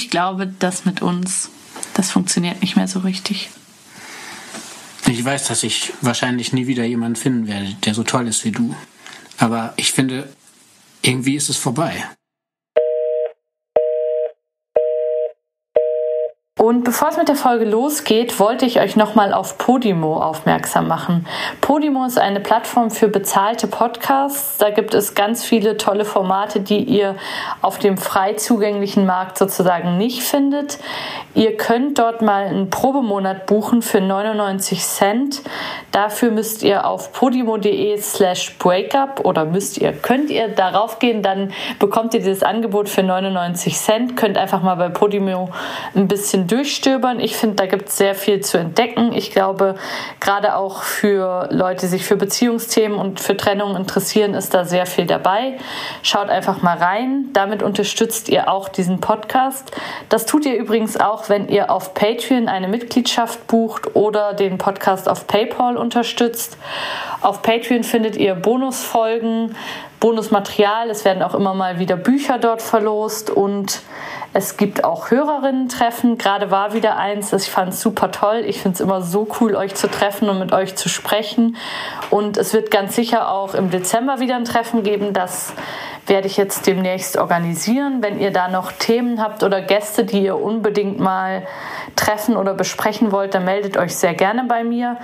ich glaube, das mit uns, das funktioniert nicht mehr so richtig. Ich weiß, dass ich wahrscheinlich nie wieder jemanden finden werde, der so toll ist wie du. Aber ich finde, irgendwie ist es vorbei. Und bevor es mit der Folge losgeht, wollte ich euch nochmal auf Podimo aufmerksam machen. Podimo ist eine Plattform für bezahlte Podcasts. Da gibt es ganz viele tolle Formate, die ihr auf dem frei zugänglichen Markt sozusagen nicht findet. Ihr könnt dort mal einen Probemonat buchen für 99 Cent. Dafür müsst ihr auf podimo.de slash breakup oder müsst ihr, könnt ihr darauf gehen, dann bekommt ihr dieses Angebot für 99 Cent. Könnt einfach mal bei Podimo ein bisschen durchstöbern. Ich finde, da gibt es sehr viel zu entdecken. Ich glaube, gerade auch für Leute, die sich für Beziehungsthemen und für Trennung interessieren, ist da sehr viel dabei. Schaut einfach mal rein. Damit unterstützt ihr auch diesen Podcast. Das tut ihr übrigens auch, wenn ihr auf Patreon eine Mitgliedschaft bucht oder den Podcast auf PayPal unterstützt. Auf Patreon findet ihr Bonusfolgen, Bonusmaterial. Es werden auch immer mal wieder Bücher dort verlost und es gibt auch Hörerinnen-Treffen. Gerade war wieder eins, ich fand super toll. Ich finde es immer so cool, euch zu treffen und mit euch zu sprechen. Und es wird ganz sicher auch im Dezember wieder ein Treffen geben. Das werde ich jetzt demnächst organisieren. Wenn ihr da noch Themen habt oder Gäste, die ihr unbedingt mal treffen oder besprechen wollt, dann meldet euch sehr gerne bei mir.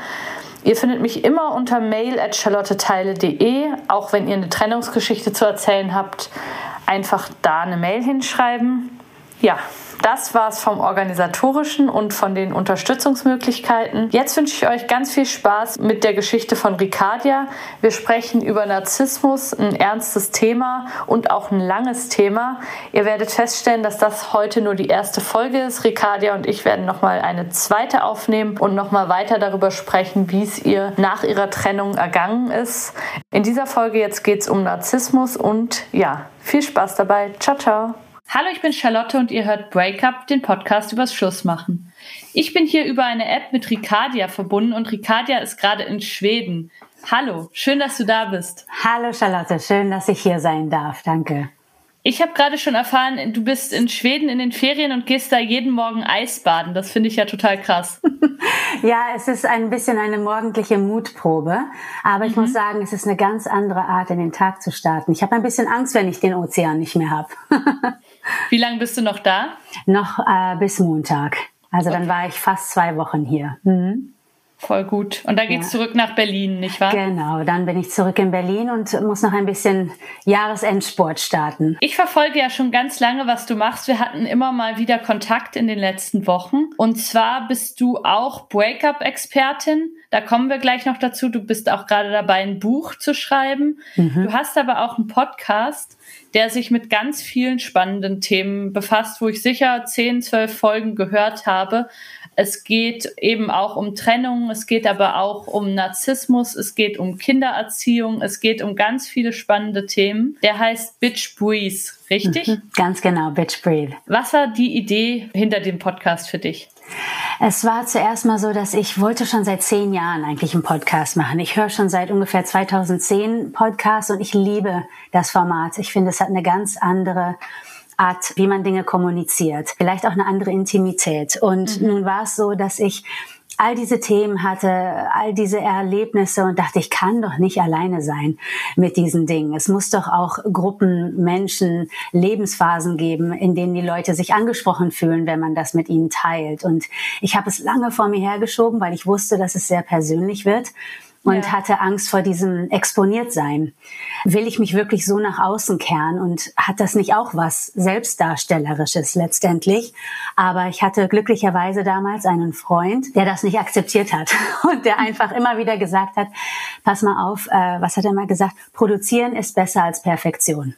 Ihr findet mich immer unter mail at charlotteteile.de, auch wenn ihr eine Trennungsgeschichte zu erzählen habt, einfach da eine Mail hinschreiben ja, das war's vom organisatorischen und von den Unterstützungsmöglichkeiten. Jetzt wünsche ich euch ganz viel Spaß mit der Geschichte von Ricardia. Wir sprechen über Narzissmus, ein ernstes Thema und auch ein langes Thema. Ihr werdet feststellen, dass das heute nur die erste Folge ist. Ricardia und ich werden nochmal eine zweite aufnehmen und nochmal weiter darüber sprechen, wie es ihr nach ihrer Trennung ergangen ist. In dieser Folge jetzt geht's um Narzissmus und ja, viel Spaß dabei. Ciao, ciao. Hallo, ich bin Charlotte und ihr hört Breakup, den Podcast übers Schlussmachen. Ich bin hier über eine App mit Ricardia verbunden und Ricardia ist gerade in Schweden. Hallo, schön, dass du da bist. Hallo Charlotte, schön, dass ich hier sein darf. Danke. Ich habe gerade schon erfahren, du bist in Schweden in den Ferien und gehst da jeden Morgen Eisbaden. Das finde ich ja total krass. ja, es ist ein bisschen eine morgendliche Mutprobe. Aber ich mhm. muss sagen, es ist eine ganz andere Art, in den Tag zu starten. Ich habe ein bisschen Angst, wenn ich den Ozean nicht mehr habe. Wie lange bist du noch da? Noch äh, bis Montag. Also okay. dann war ich fast zwei Wochen hier. Mhm. Voll gut. Und dann geht's ja. zurück nach Berlin, nicht wahr? Genau, dann bin ich zurück in Berlin und muss noch ein bisschen Jahresendsport starten. Ich verfolge ja schon ganz lange, was du machst. Wir hatten immer mal wieder Kontakt in den letzten Wochen. Und zwar bist du auch Breakup-Expertin. Da kommen wir gleich noch dazu. Du bist auch gerade dabei, ein Buch zu schreiben. Mhm. Du hast aber auch einen Podcast, der sich mit ganz vielen spannenden Themen befasst, wo ich sicher 10, 12 Folgen gehört habe. Es geht eben auch um Trennung, es geht aber auch um Narzissmus, es geht um Kindererziehung, es geht um ganz viele spannende Themen. Der heißt Bitch Breeze, richtig? Mhm, ganz genau, Bitch Breathe. Was war die Idee hinter dem Podcast für dich? Es war zuerst mal so, dass ich wollte schon seit zehn Jahren eigentlich einen Podcast machen. Ich höre schon seit ungefähr 2010 Podcasts und ich liebe das Format. Ich finde, es hat eine ganz andere Art, wie man Dinge kommuniziert, vielleicht auch eine andere Intimität. Und mhm. nun war es so, dass ich all diese Themen hatte, all diese Erlebnisse und dachte, ich kann doch nicht alleine sein mit diesen Dingen. Es muss doch auch Gruppen, Menschen, Lebensphasen geben, in denen die Leute sich angesprochen fühlen, wenn man das mit ihnen teilt. Und ich habe es lange vor mir hergeschoben, weil ich wusste, dass es sehr persönlich wird und ja. hatte Angst vor diesem Exponiertsein. Will ich mich wirklich so nach außen kehren und hat das nicht auch was Selbstdarstellerisches letztendlich? Aber ich hatte glücklicherweise damals einen Freund, der das nicht akzeptiert hat und der einfach immer wieder gesagt hat, pass mal auf, äh, was hat er mal gesagt? Produzieren ist besser als Perfektion.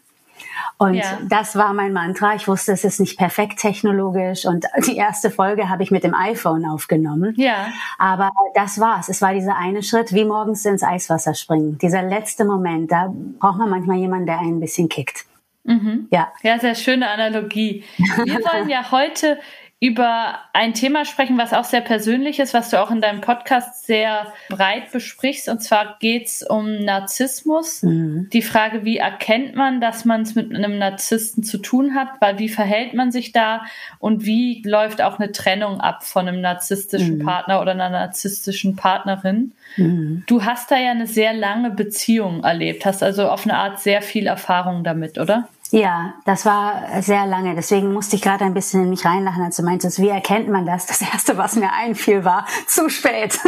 Und ja. das war mein Mantra. Ich wusste, es ist nicht perfekt technologisch. Und die erste Folge habe ich mit dem iPhone aufgenommen. Ja. Aber das war's. Es war dieser eine Schritt, wie morgens ins Eiswasser springen. Dieser letzte Moment, da braucht man manchmal jemanden, der einen ein bisschen kickt. Mhm. Ja. Ja, sehr schöne Analogie. Wir wollen ja heute über ein Thema sprechen, was auch sehr persönlich ist, was du auch in deinem Podcast sehr breit besprichst. Und zwar geht's um Narzissmus. Mhm. Die Frage, wie erkennt man, dass man es mit einem Narzissten zu tun hat? Weil wie verhält man sich da? Und wie läuft auch eine Trennung ab von einem narzisstischen mhm. Partner oder einer narzisstischen Partnerin? Mhm. Du hast da ja eine sehr lange Beziehung erlebt, hast also auf eine Art sehr viel Erfahrung damit, oder? Ja, das war sehr lange. Deswegen musste ich gerade ein bisschen in mich reinlachen, als du meintest, wie erkennt man das? Das erste, was mir einfiel, war zu spät.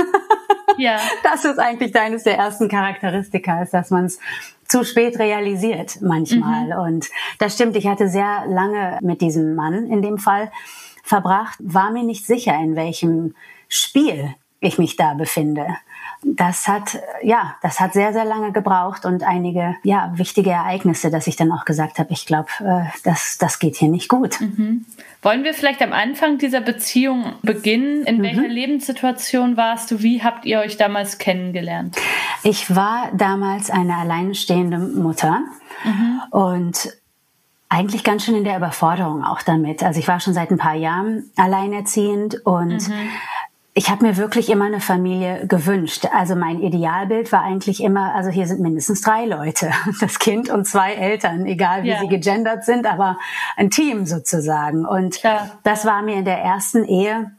Ja. Das ist eigentlich eines der ersten Charakteristika, ist, dass man es zu spät realisiert manchmal. Mhm. Und das stimmt. Ich hatte sehr lange mit diesem Mann in dem Fall verbracht, war mir nicht sicher, in welchem Spiel ich mich da befinde das hat, ja, das hat sehr, sehr lange gebraucht und einige, ja, wichtige Ereignisse, dass ich dann auch gesagt habe, ich glaube, äh, das, das geht hier nicht gut. Mhm. Wollen wir vielleicht am Anfang dieser Beziehung beginnen? In mhm. welcher Lebenssituation warst du? Wie habt ihr euch damals kennengelernt? Ich war damals eine alleinstehende Mutter mhm. und eigentlich ganz schön in der Überforderung auch damit. Also ich war schon seit ein paar Jahren alleinerziehend und mhm ich habe mir wirklich immer eine Familie gewünscht. Also mein Idealbild war eigentlich immer, also hier sind mindestens drei Leute, das Kind und zwei Eltern, egal wie ja. sie gegendert sind, aber ein Team sozusagen. Und ja. das war mir in der ersten Ehe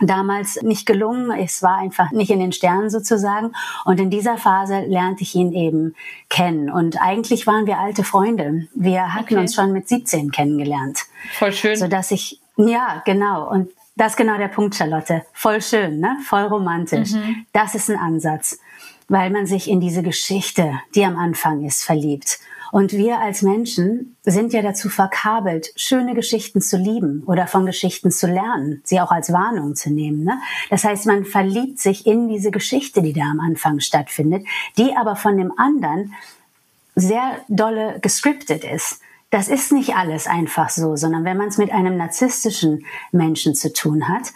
damals nicht gelungen. Es war einfach nicht in den Sternen sozusagen. Und in dieser Phase lernte ich ihn eben kennen. Und eigentlich waren wir alte Freunde. Wir hatten okay. uns schon mit 17 kennengelernt. Voll schön. So dass ich ja, genau. Und das ist genau der Punkt, Charlotte. Voll schön, ne? Voll romantisch. Mhm. Das ist ein Ansatz, weil man sich in diese Geschichte, die am Anfang ist, verliebt. Und wir als Menschen sind ja dazu verkabelt, schöne Geschichten zu lieben oder von Geschichten zu lernen, sie auch als Warnung zu nehmen. Ne? Das heißt, man verliebt sich in diese Geschichte, die da am Anfang stattfindet, die aber von dem anderen sehr dolle gescriptet ist das ist nicht alles einfach so, sondern wenn man es mit einem narzisstischen Menschen zu tun hat,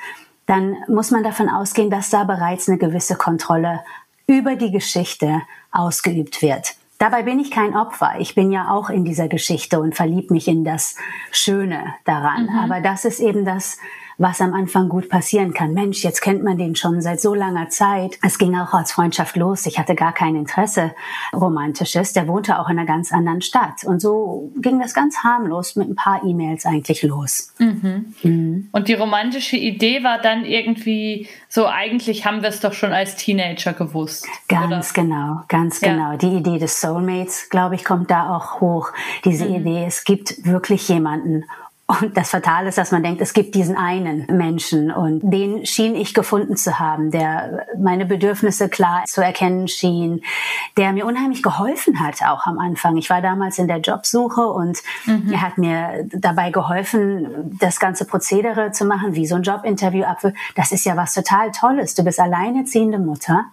dann muss man davon ausgehen, dass da bereits eine gewisse Kontrolle über die Geschichte ausgeübt wird. Dabei bin ich kein Opfer. Ich bin ja auch in dieser Geschichte und verlieb mich in das Schöne daran. Mhm. Aber das ist eben das, was am Anfang gut passieren kann. Mensch, jetzt kennt man den schon seit so langer Zeit. Es ging auch als Freundschaft los. Ich hatte gar kein Interesse romantisches. Der wohnte auch in einer ganz anderen Stadt. Und so ging das ganz harmlos mit ein paar E-Mails eigentlich los. Mhm. Mhm. Und die romantische Idee war dann irgendwie so, eigentlich haben wir es doch schon als Teenager gewusst. Ganz oder? genau, ganz ja. genau. Die Idee des Soulmates, glaube ich, kommt da auch hoch. Diese mhm. Idee, es gibt wirklich jemanden und das Fatale ist, dass man denkt, es gibt diesen einen Menschen und den schien ich gefunden zu haben, der meine Bedürfnisse klar zu erkennen schien, der mir unheimlich geholfen hat, auch am Anfang. Ich war damals in der Jobsuche und mhm. er hat mir dabei geholfen, das ganze Prozedere zu machen, wie so ein Jobinterview ab. Das ist ja was total Tolles. Du bist alleinerziehende Mutter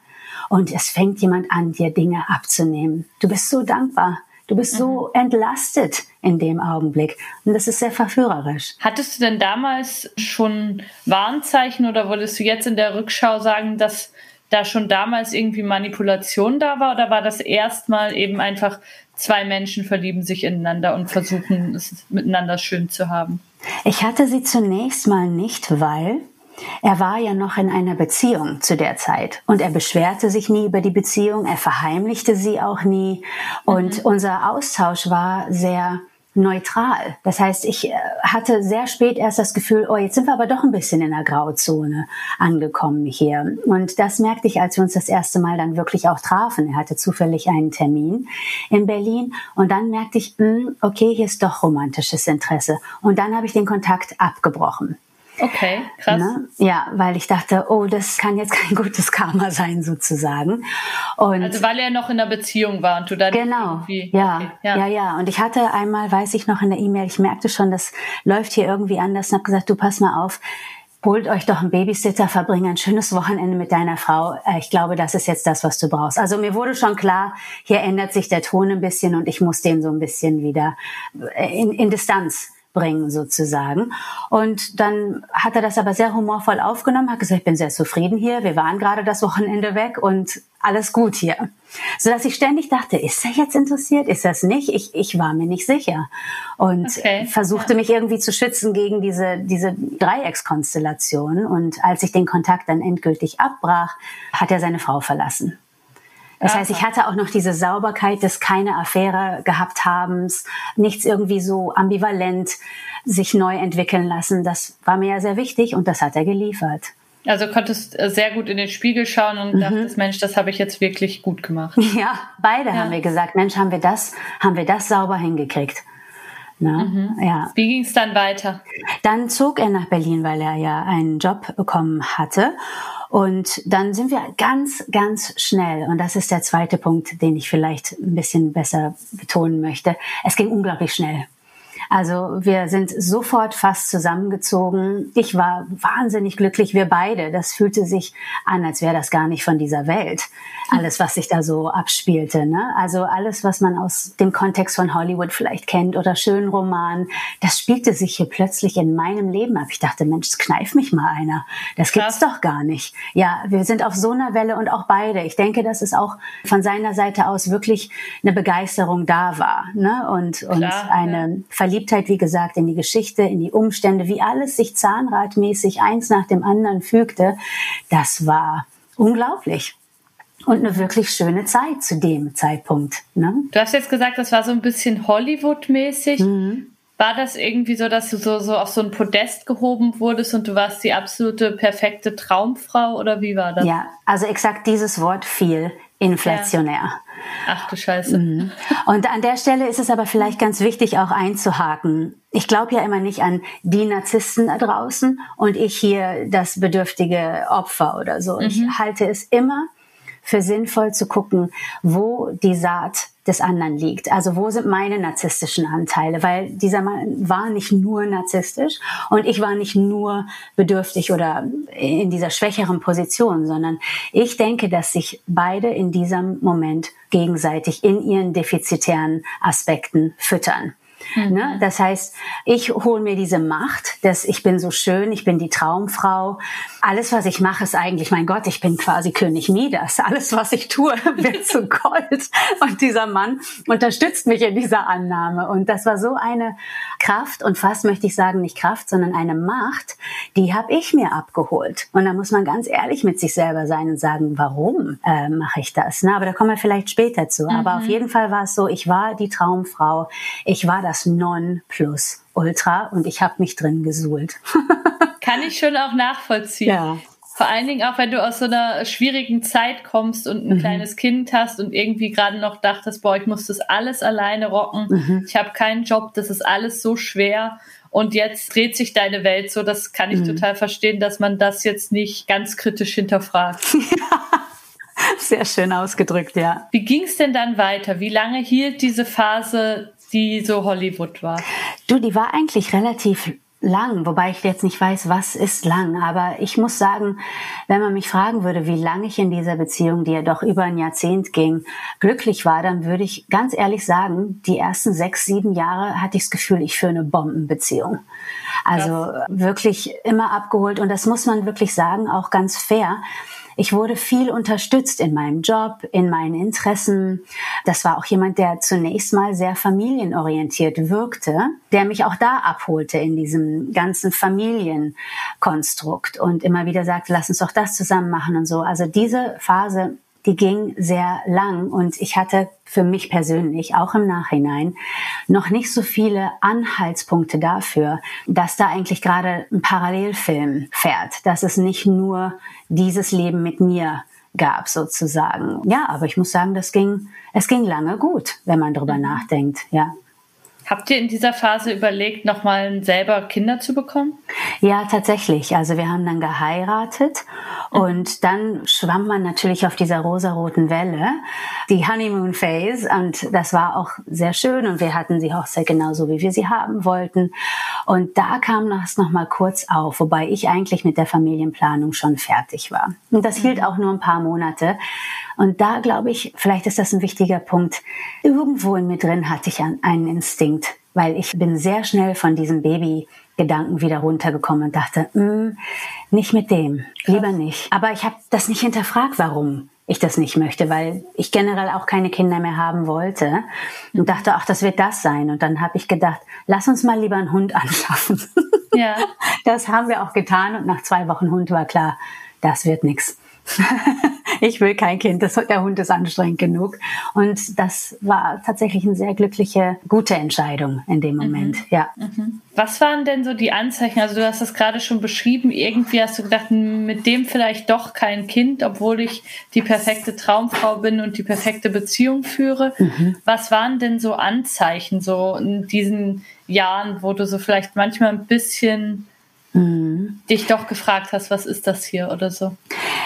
und es fängt jemand an, dir Dinge abzunehmen. Du bist so dankbar. Du bist mhm. so entlastet in dem Augenblick. Und das ist sehr verführerisch. Hattest du denn damals schon Warnzeichen oder würdest du jetzt in der Rückschau sagen, dass da schon damals irgendwie Manipulation da war oder war das erstmal eben einfach zwei Menschen verlieben sich ineinander und versuchen es miteinander schön zu haben? Ich hatte sie zunächst mal nicht, weil er war ja noch in einer Beziehung zu der Zeit und er beschwerte sich nie über die Beziehung, er verheimlichte sie auch nie und mhm. unser Austausch war sehr neutral. Das heißt, ich äh, hatte sehr spät erst das Gefühl, oh, jetzt sind wir aber doch ein bisschen in der Grauzone angekommen hier. Und das merkte ich, als wir uns das erste Mal dann wirklich auch trafen. Er hatte zufällig einen Termin in Berlin und dann merkte ich, hm, okay, hier ist doch romantisches Interesse. Und dann habe ich den Kontakt abgebrochen. Okay, krass. Ne? Ja, weil ich dachte, oh, das kann jetzt kein gutes Karma sein sozusagen. Und also weil er noch in einer Beziehung war und du dann genau, ja, okay, ja, ja, ja. Und ich hatte einmal, weiß ich noch in der E-Mail, ich merkte schon, das läuft hier irgendwie anders und habe gesagt, du pass mal auf, holt euch doch einen Babysitter, verbringe ein schönes Wochenende mit deiner Frau. Äh, ich glaube, das ist jetzt das, was du brauchst. Also mir wurde schon klar, hier ändert sich der Ton ein bisschen und ich muss den so ein bisschen wieder äh, in, in Distanz bringen sozusagen. Und dann hat er das aber sehr humorvoll aufgenommen, hat gesagt, ich bin sehr zufrieden hier, wir waren gerade das Wochenende weg und alles gut hier. Sodass ich ständig dachte, ist er jetzt interessiert, ist er es nicht? Ich, ich war mir nicht sicher. Und okay, versuchte ja. mich irgendwie zu schützen gegen diese, diese Dreieckskonstellation. Und als ich den Kontakt dann endgültig abbrach, hat er seine Frau verlassen. Das heißt, ich hatte auch noch diese Sauberkeit des keine Affäre gehabt habens, nichts irgendwie so ambivalent sich neu entwickeln lassen. Das war mir ja sehr wichtig und das hat er geliefert. Also konntest äh, sehr gut in den Spiegel schauen und mhm. dachtest, Mensch, das habe ich jetzt wirklich gut gemacht. Ja, beide ja. haben wir gesagt, Mensch, haben wir das, haben wir das sauber hingekriegt. Ne? Mhm. Ja. Wie ging es dann weiter? Dann zog er nach Berlin, weil er ja einen Job bekommen hatte. Und dann sind wir ganz, ganz schnell, und das ist der zweite Punkt, den ich vielleicht ein bisschen besser betonen möchte. Es ging unglaublich schnell. Also wir sind sofort fast zusammengezogen. Ich war wahnsinnig glücklich, wir beide. Das fühlte sich an, als wäre das gar nicht von dieser Welt. Alles, was sich da so abspielte. Ne? Also alles, was man aus dem Kontext von Hollywood vielleicht kennt oder schönen Romanen, das spielte sich hier plötzlich in meinem Leben ab. Ich dachte, Mensch, kneif mich mal einer. Das gibt's doch gar nicht. Ja, wir sind auf so einer Welle und auch beide. Ich denke, dass es auch von seiner Seite aus wirklich eine Begeisterung da war ne? und, und Klar, eine ja. Verliebtheit, wie gesagt, in die Geschichte, in die Umstände, wie alles sich zahnradmäßig eins nach dem anderen fügte, das war unglaublich. Und eine wirklich schöne Zeit zu dem Zeitpunkt. Ne? Du hast jetzt gesagt, das war so ein bisschen Hollywood-mäßig. Mhm. War das irgendwie so, dass du so, so auf so ein Podest gehoben wurdest und du warst die absolute perfekte Traumfrau oder wie war das? Ja, also exakt dieses Wort fiel inflationär. Ja. Ach du Scheiße. Mhm. Und an der Stelle ist es aber vielleicht ganz wichtig, auch einzuhaken. Ich glaube ja immer nicht an die Narzissten da draußen und ich hier das bedürftige Opfer oder so. Mhm. Ich halte es immer für sinnvoll zu gucken, wo die Saat des anderen liegt. Also wo sind meine narzisstischen Anteile? Weil dieser Mann war nicht nur narzisstisch und ich war nicht nur bedürftig oder in dieser schwächeren Position, sondern ich denke, dass sich beide in diesem Moment gegenseitig in ihren defizitären Aspekten füttern. Mhm. Ne? Das heißt, ich hole mir diese Macht, dass ich bin so schön, ich bin die Traumfrau. Alles, was ich mache, ist eigentlich, mein Gott, ich bin quasi König Midas. Alles, was ich tue, wird zu Gold. Und dieser Mann unterstützt mich in dieser Annahme. Und das war so eine Kraft und fast möchte ich sagen, nicht Kraft, sondern eine Macht, die habe ich mir abgeholt. Und da muss man ganz ehrlich mit sich selber sein und sagen, warum äh, mache ich das? Na, aber da kommen wir vielleicht später zu. Mhm. Aber auf jeden Fall war es so, ich war die Traumfrau. Ich war das Non plus Ultra und ich habe mich drin gesuhlt. Kann ich schon auch nachvollziehen. Ja. Vor allen Dingen auch, wenn du aus so einer schwierigen Zeit kommst und ein mhm. kleines Kind hast und irgendwie gerade noch dachtest, boah, ich muss das alles alleine rocken. Mhm. Ich habe keinen Job, das ist alles so schwer. Und jetzt dreht sich deine Welt so, das kann ich mhm. total verstehen, dass man das jetzt nicht ganz kritisch hinterfragt. Sehr schön ausgedrückt, ja. Wie ging es denn dann weiter? Wie lange hielt diese Phase die so Hollywood war? Du, die war eigentlich relativ lang, wobei ich jetzt nicht weiß, was ist lang. Aber ich muss sagen, wenn man mich fragen würde, wie lange ich in dieser Beziehung, die ja doch über ein Jahrzehnt ging, glücklich war, dann würde ich ganz ehrlich sagen, die ersten sechs, sieben Jahre hatte ich das Gefühl, ich führe eine Bombenbeziehung. Also Krass. wirklich immer abgeholt. Und das muss man wirklich sagen, auch ganz fair. Ich wurde viel unterstützt in meinem Job, in meinen Interessen. Das war auch jemand, der zunächst mal sehr familienorientiert wirkte, der mich auch da abholte in diesem ganzen Familienkonstrukt und immer wieder sagte, lass uns doch das zusammen machen und so. Also diese Phase die ging sehr lang und ich hatte für mich persönlich, auch im Nachhinein, noch nicht so viele Anhaltspunkte dafür, dass da eigentlich gerade ein Parallelfilm fährt, dass es nicht nur dieses Leben mit mir gab sozusagen. Ja, aber ich muss sagen, das ging, es ging lange gut, wenn man drüber mhm. nachdenkt, ja. Habt ihr in dieser Phase überlegt, nochmal selber Kinder zu bekommen? Ja, tatsächlich. Also wir haben dann geheiratet und dann schwamm man natürlich auf dieser rosaroten Welle, die Honeymoon Phase. Und das war auch sehr schön und wir hatten die Hochzeit genauso, wie wir sie haben wollten. Und da kam das nochmal kurz auf, wobei ich eigentlich mit der Familienplanung schon fertig war. Und das hielt mhm. auch nur ein paar Monate. Und da glaube ich, vielleicht ist das ein wichtiger Punkt. Irgendwo in mir drin hatte ich einen Instinkt, weil ich bin sehr schnell von diesem Baby-Gedanken wieder runtergekommen und dachte, mm, nicht mit dem, Krass. lieber nicht. Aber ich habe das nicht hinterfragt, warum ich das nicht möchte, weil ich generell auch keine Kinder mehr haben wollte und dachte, ach, das wird das sein. Und dann habe ich gedacht, lass uns mal lieber einen Hund anschaffen. Ja. Das haben wir auch getan und nach zwei Wochen Hund war klar, das wird nichts. ich will kein Kind, das, der Hund ist anstrengend genug. Und das war tatsächlich eine sehr glückliche, gute Entscheidung in dem mhm. Moment, mhm. ja. Was waren denn so die Anzeichen? Also du hast es gerade schon beschrieben, irgendwie hast du gedacht, mit dem vielleicht doch kein Kind, obwohl ich die perfekte Traumfrau bin und die perfekte Beziehung führe. Mhm. Was waren denn so Anzeichen so in diesen Jahren, wo du so vielleicht manchmal ein bisschen mhm. dich doch gefragt hast, was ist das hier oder so?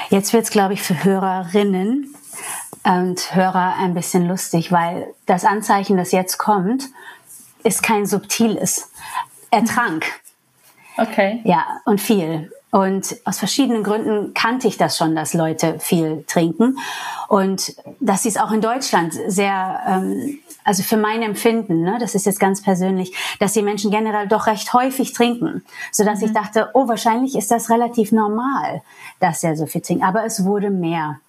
Jetzt wird es, glaube ich, für Hörerinnen und Hörer ein bisschen lustig, weil das Anzeichen, das jetzt kommt, ist kein subtiles. Er trank. Okay. Ja, und viel. Und aus verschiedenen Gründen kannte ich das schon, dass Leute viel trinken. Und dass sie es auch in Deutschland sehr, ähm, also für mein Empfinden, ne, das ist jetzt ganz persönlich, dass die Menschen generell doch recht häufig trinken. Sodass mhm. ich dachte, oh, wahrscheinlich ist das relativ normal, dass er so viel trinkt. Aber es wurde mehr.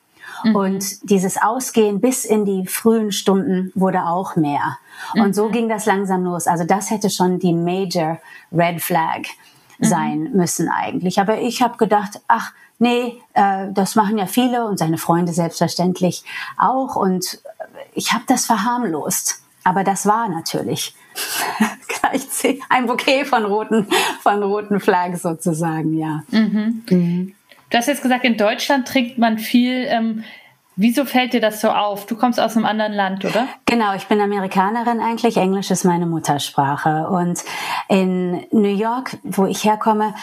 Mhm. Und dieses Ausgehen bis in die frühen Stunden wurde auch mehr. Und so mhm. ging das langsam los. Also das hätte schon die Major Red Flag. Sein müssen eigentlich. Aber ich habe gedacht, ach nee, äh, das machen ja viele und seine Freunde selbstverständlich auch. Und ich habe das verharmlost. Aber das war natürlich gleich ein Bouquet von roten, von roten Flaggen sozusagen, ja. Mhm. Mhm. Du hast jetzt gesagt, in Deutschland trinkt man viel. Ähm, Wieso fällt dir das so auf? Du kommst aus einem anderen Land, oder? Genau, ich bin Amerikanerin eigentlich. Englisch ist meine Muttersprache. Und in New York, wo ich herkomme,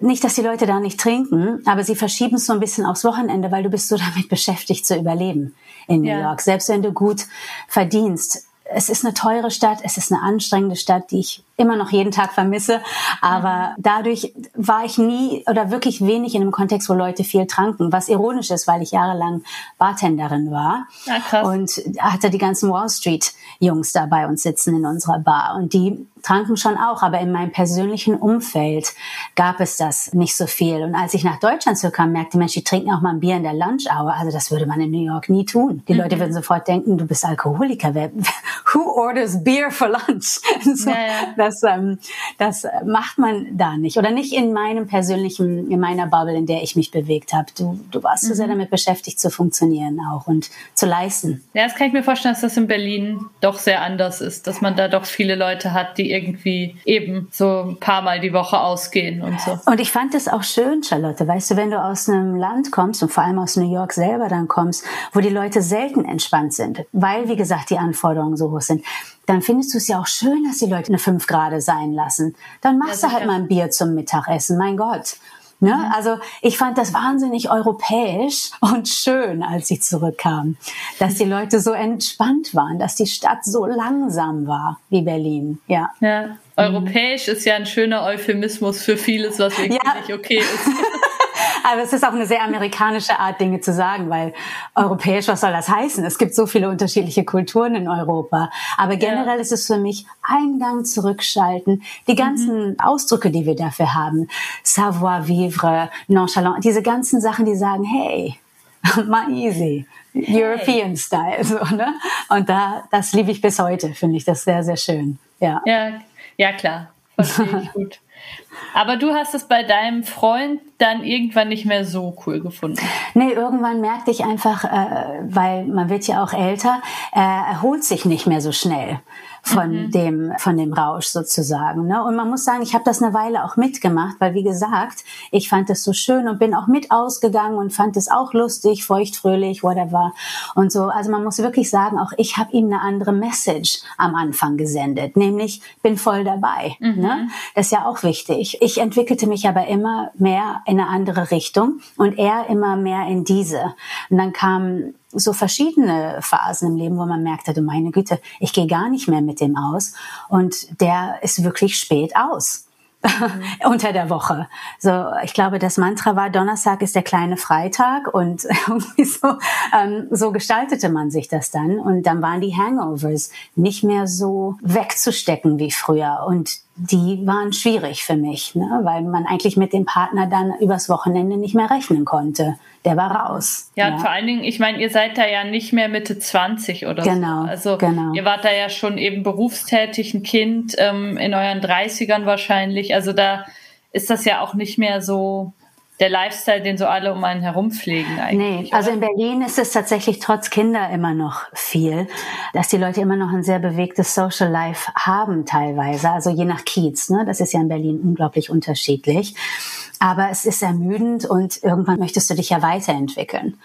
nicht, dass die Leute da nicht trinken, aber sie verschieben es so ein bisschen aufs Wochenende, weil du bist so damit beschäftigt zu überleben in New ja. York. Selbst wenn du gut verdienst, es ist eine teure Stadt, es ist eine anstrengende Stadt, die ich immer noch jeden Tag vermisse. Aber dadurch war ich nie oder wirklich wenig in einem Kontext, wo Leute viel tranken. Was ironisch ist, weil ich jahrelang Bartenderin war. Ja, krass. Und hatte die ganzen Wall Street Jungs da bei uns sitzen in unserer Bar. Und die tranken schon auch, aber in meinem persönlichen Umfeld gab es das nicht so viel. Und als ich nach Deutschland zurückkam, merkte Mensch, die trinken auch mal ein Bier in der Lunch Hour. Also das würde man in New York nie tun. Die mhm. Leute würden sofort denken, du bist Alkoholiker. Who orders beer for lunch? so, ja, ja das, ähm, das macht man da nicht. Oder nicht in meinem persönlichen, in meiner Bubble, in der ich mich bewegt habe. Du, du warst mhm. so sehr damit beschäftigt zu funktionieren auch und zu leisten. Ja, das kann ich mir vorstellen, dass das in Berlin doch sehr anders ist, dass man da doch viele Leute hat, die irgendwie eben so ein paar Mal die Woche ausgehen und so. Und ich fand es auch schön, Charlotte, weißt du, wenn du aus einem Land kommst und vor allem aus New York selber dann kommst, wo die Leute selten entspannt sind, weil, wie gesagt, die Anforderungen so hoch sind dann findest du es ja auch schön, dass die Leute eine 5 Grad sein lassen. Dann machst ja, du halt mal ein Bier zum Mittagessen, mein Gott. Ne? Mhm. Also ich fand das wahnsinnig europäisch und schön, als ich zurückkam, dass die Leute so entspannt waren, dass die Stadt so langsam war wie Berlin. Ja. ja. Europäisch mhm. ist ja ein schöner Euphemismus für vieles, was wirklich ja. nicht okay ist. Aber es ist auch eine sehr amerikanische Art, Dinge zu sagen, weil europäisch, was soll das heißen? Es gibt so viele unterschiedliche Kulturen in Europa. Aber generell ja. ist es für mich Eingang zurückschalten. Die ganzen mhm. Ausdrücke, die wir dafür haben, savoir-vivre, nonchalant, diese ganzen Sachen, die sagen, hey, mal easy. European hey. Style, so, ne? Und da, das liebe ich bis heute, finde ich das sehr, sehr schön. Ja. Ja, ja klar. Verstehe ich gut. Aber du hast es bei deinem Freund dann irgendwann nicht mehr so cool gefunden. Nee, irgendwann merkte ich einfach, äh, weil man wird ja auch älter, er erholt sich nicht mehr so schnell von mhm. dem von dem Rausch sozusagen. Ne? Und man muss sagen, ich habe das eine Weile auch mitgemacht, weil wie gesagt, ich fand es so schön und bin auch mit ausgegangen und fand es auch lustig, feuchtfröhlich, whatever und so. Also man muss wirklich sagen, auch ich habe ihm eine andere Message am Anfang gesendet, nämlich bin voll dabei. Mhm. Ne? Das ist ja auch wichtig. Ich entwickelte mich aber immer mehr in eine andere Richtung und er immer mehr in diese. Und dann kam so verschiedene Phasen im Leben, wo man merkte, du meine Güte, ich gehe gar nicht mehr mit dem aus und der ist wirklich spät aus. unter der Woche. So, ich glaube, das Mantra war, Donnerstag ist der kleine Freitag und irgendwie so, ähm, so gestaltete man sich das dann. Und dann waren die Hangovers nicht mehr so wegzustecken wie früher. Und die waren schwierig für mich, ne? weil man eigentlich mit dem Partner dann übers Wochenende nicht mehr rechnen konnte. Der war raus. Ja, ja. vor allen Dingen, ich meine, ihr seid da ja nicht mehr Mitte 20 oder genau, so. Also genau. ihr wart da ja schon eben berufstätig, ein Kind ähm, in euren 30ern wahrscheinlich. Also da ist das ja auch nicht mehr so der Lifestyle, den so alle um einen herum pflegen eigentlich. Nee, also in Berlin ist es tatsächlich trotz Kinder immer noch viel, dass die Leute immer noch ein sehr bewegtes Social Life haben teilweise, also je nach Kiez, ne? das ist ja in Berlin unglaublich unterschiedlich. Aber es ist ermüdend und irgendwann möchtest du dich ja weiterentwickeln.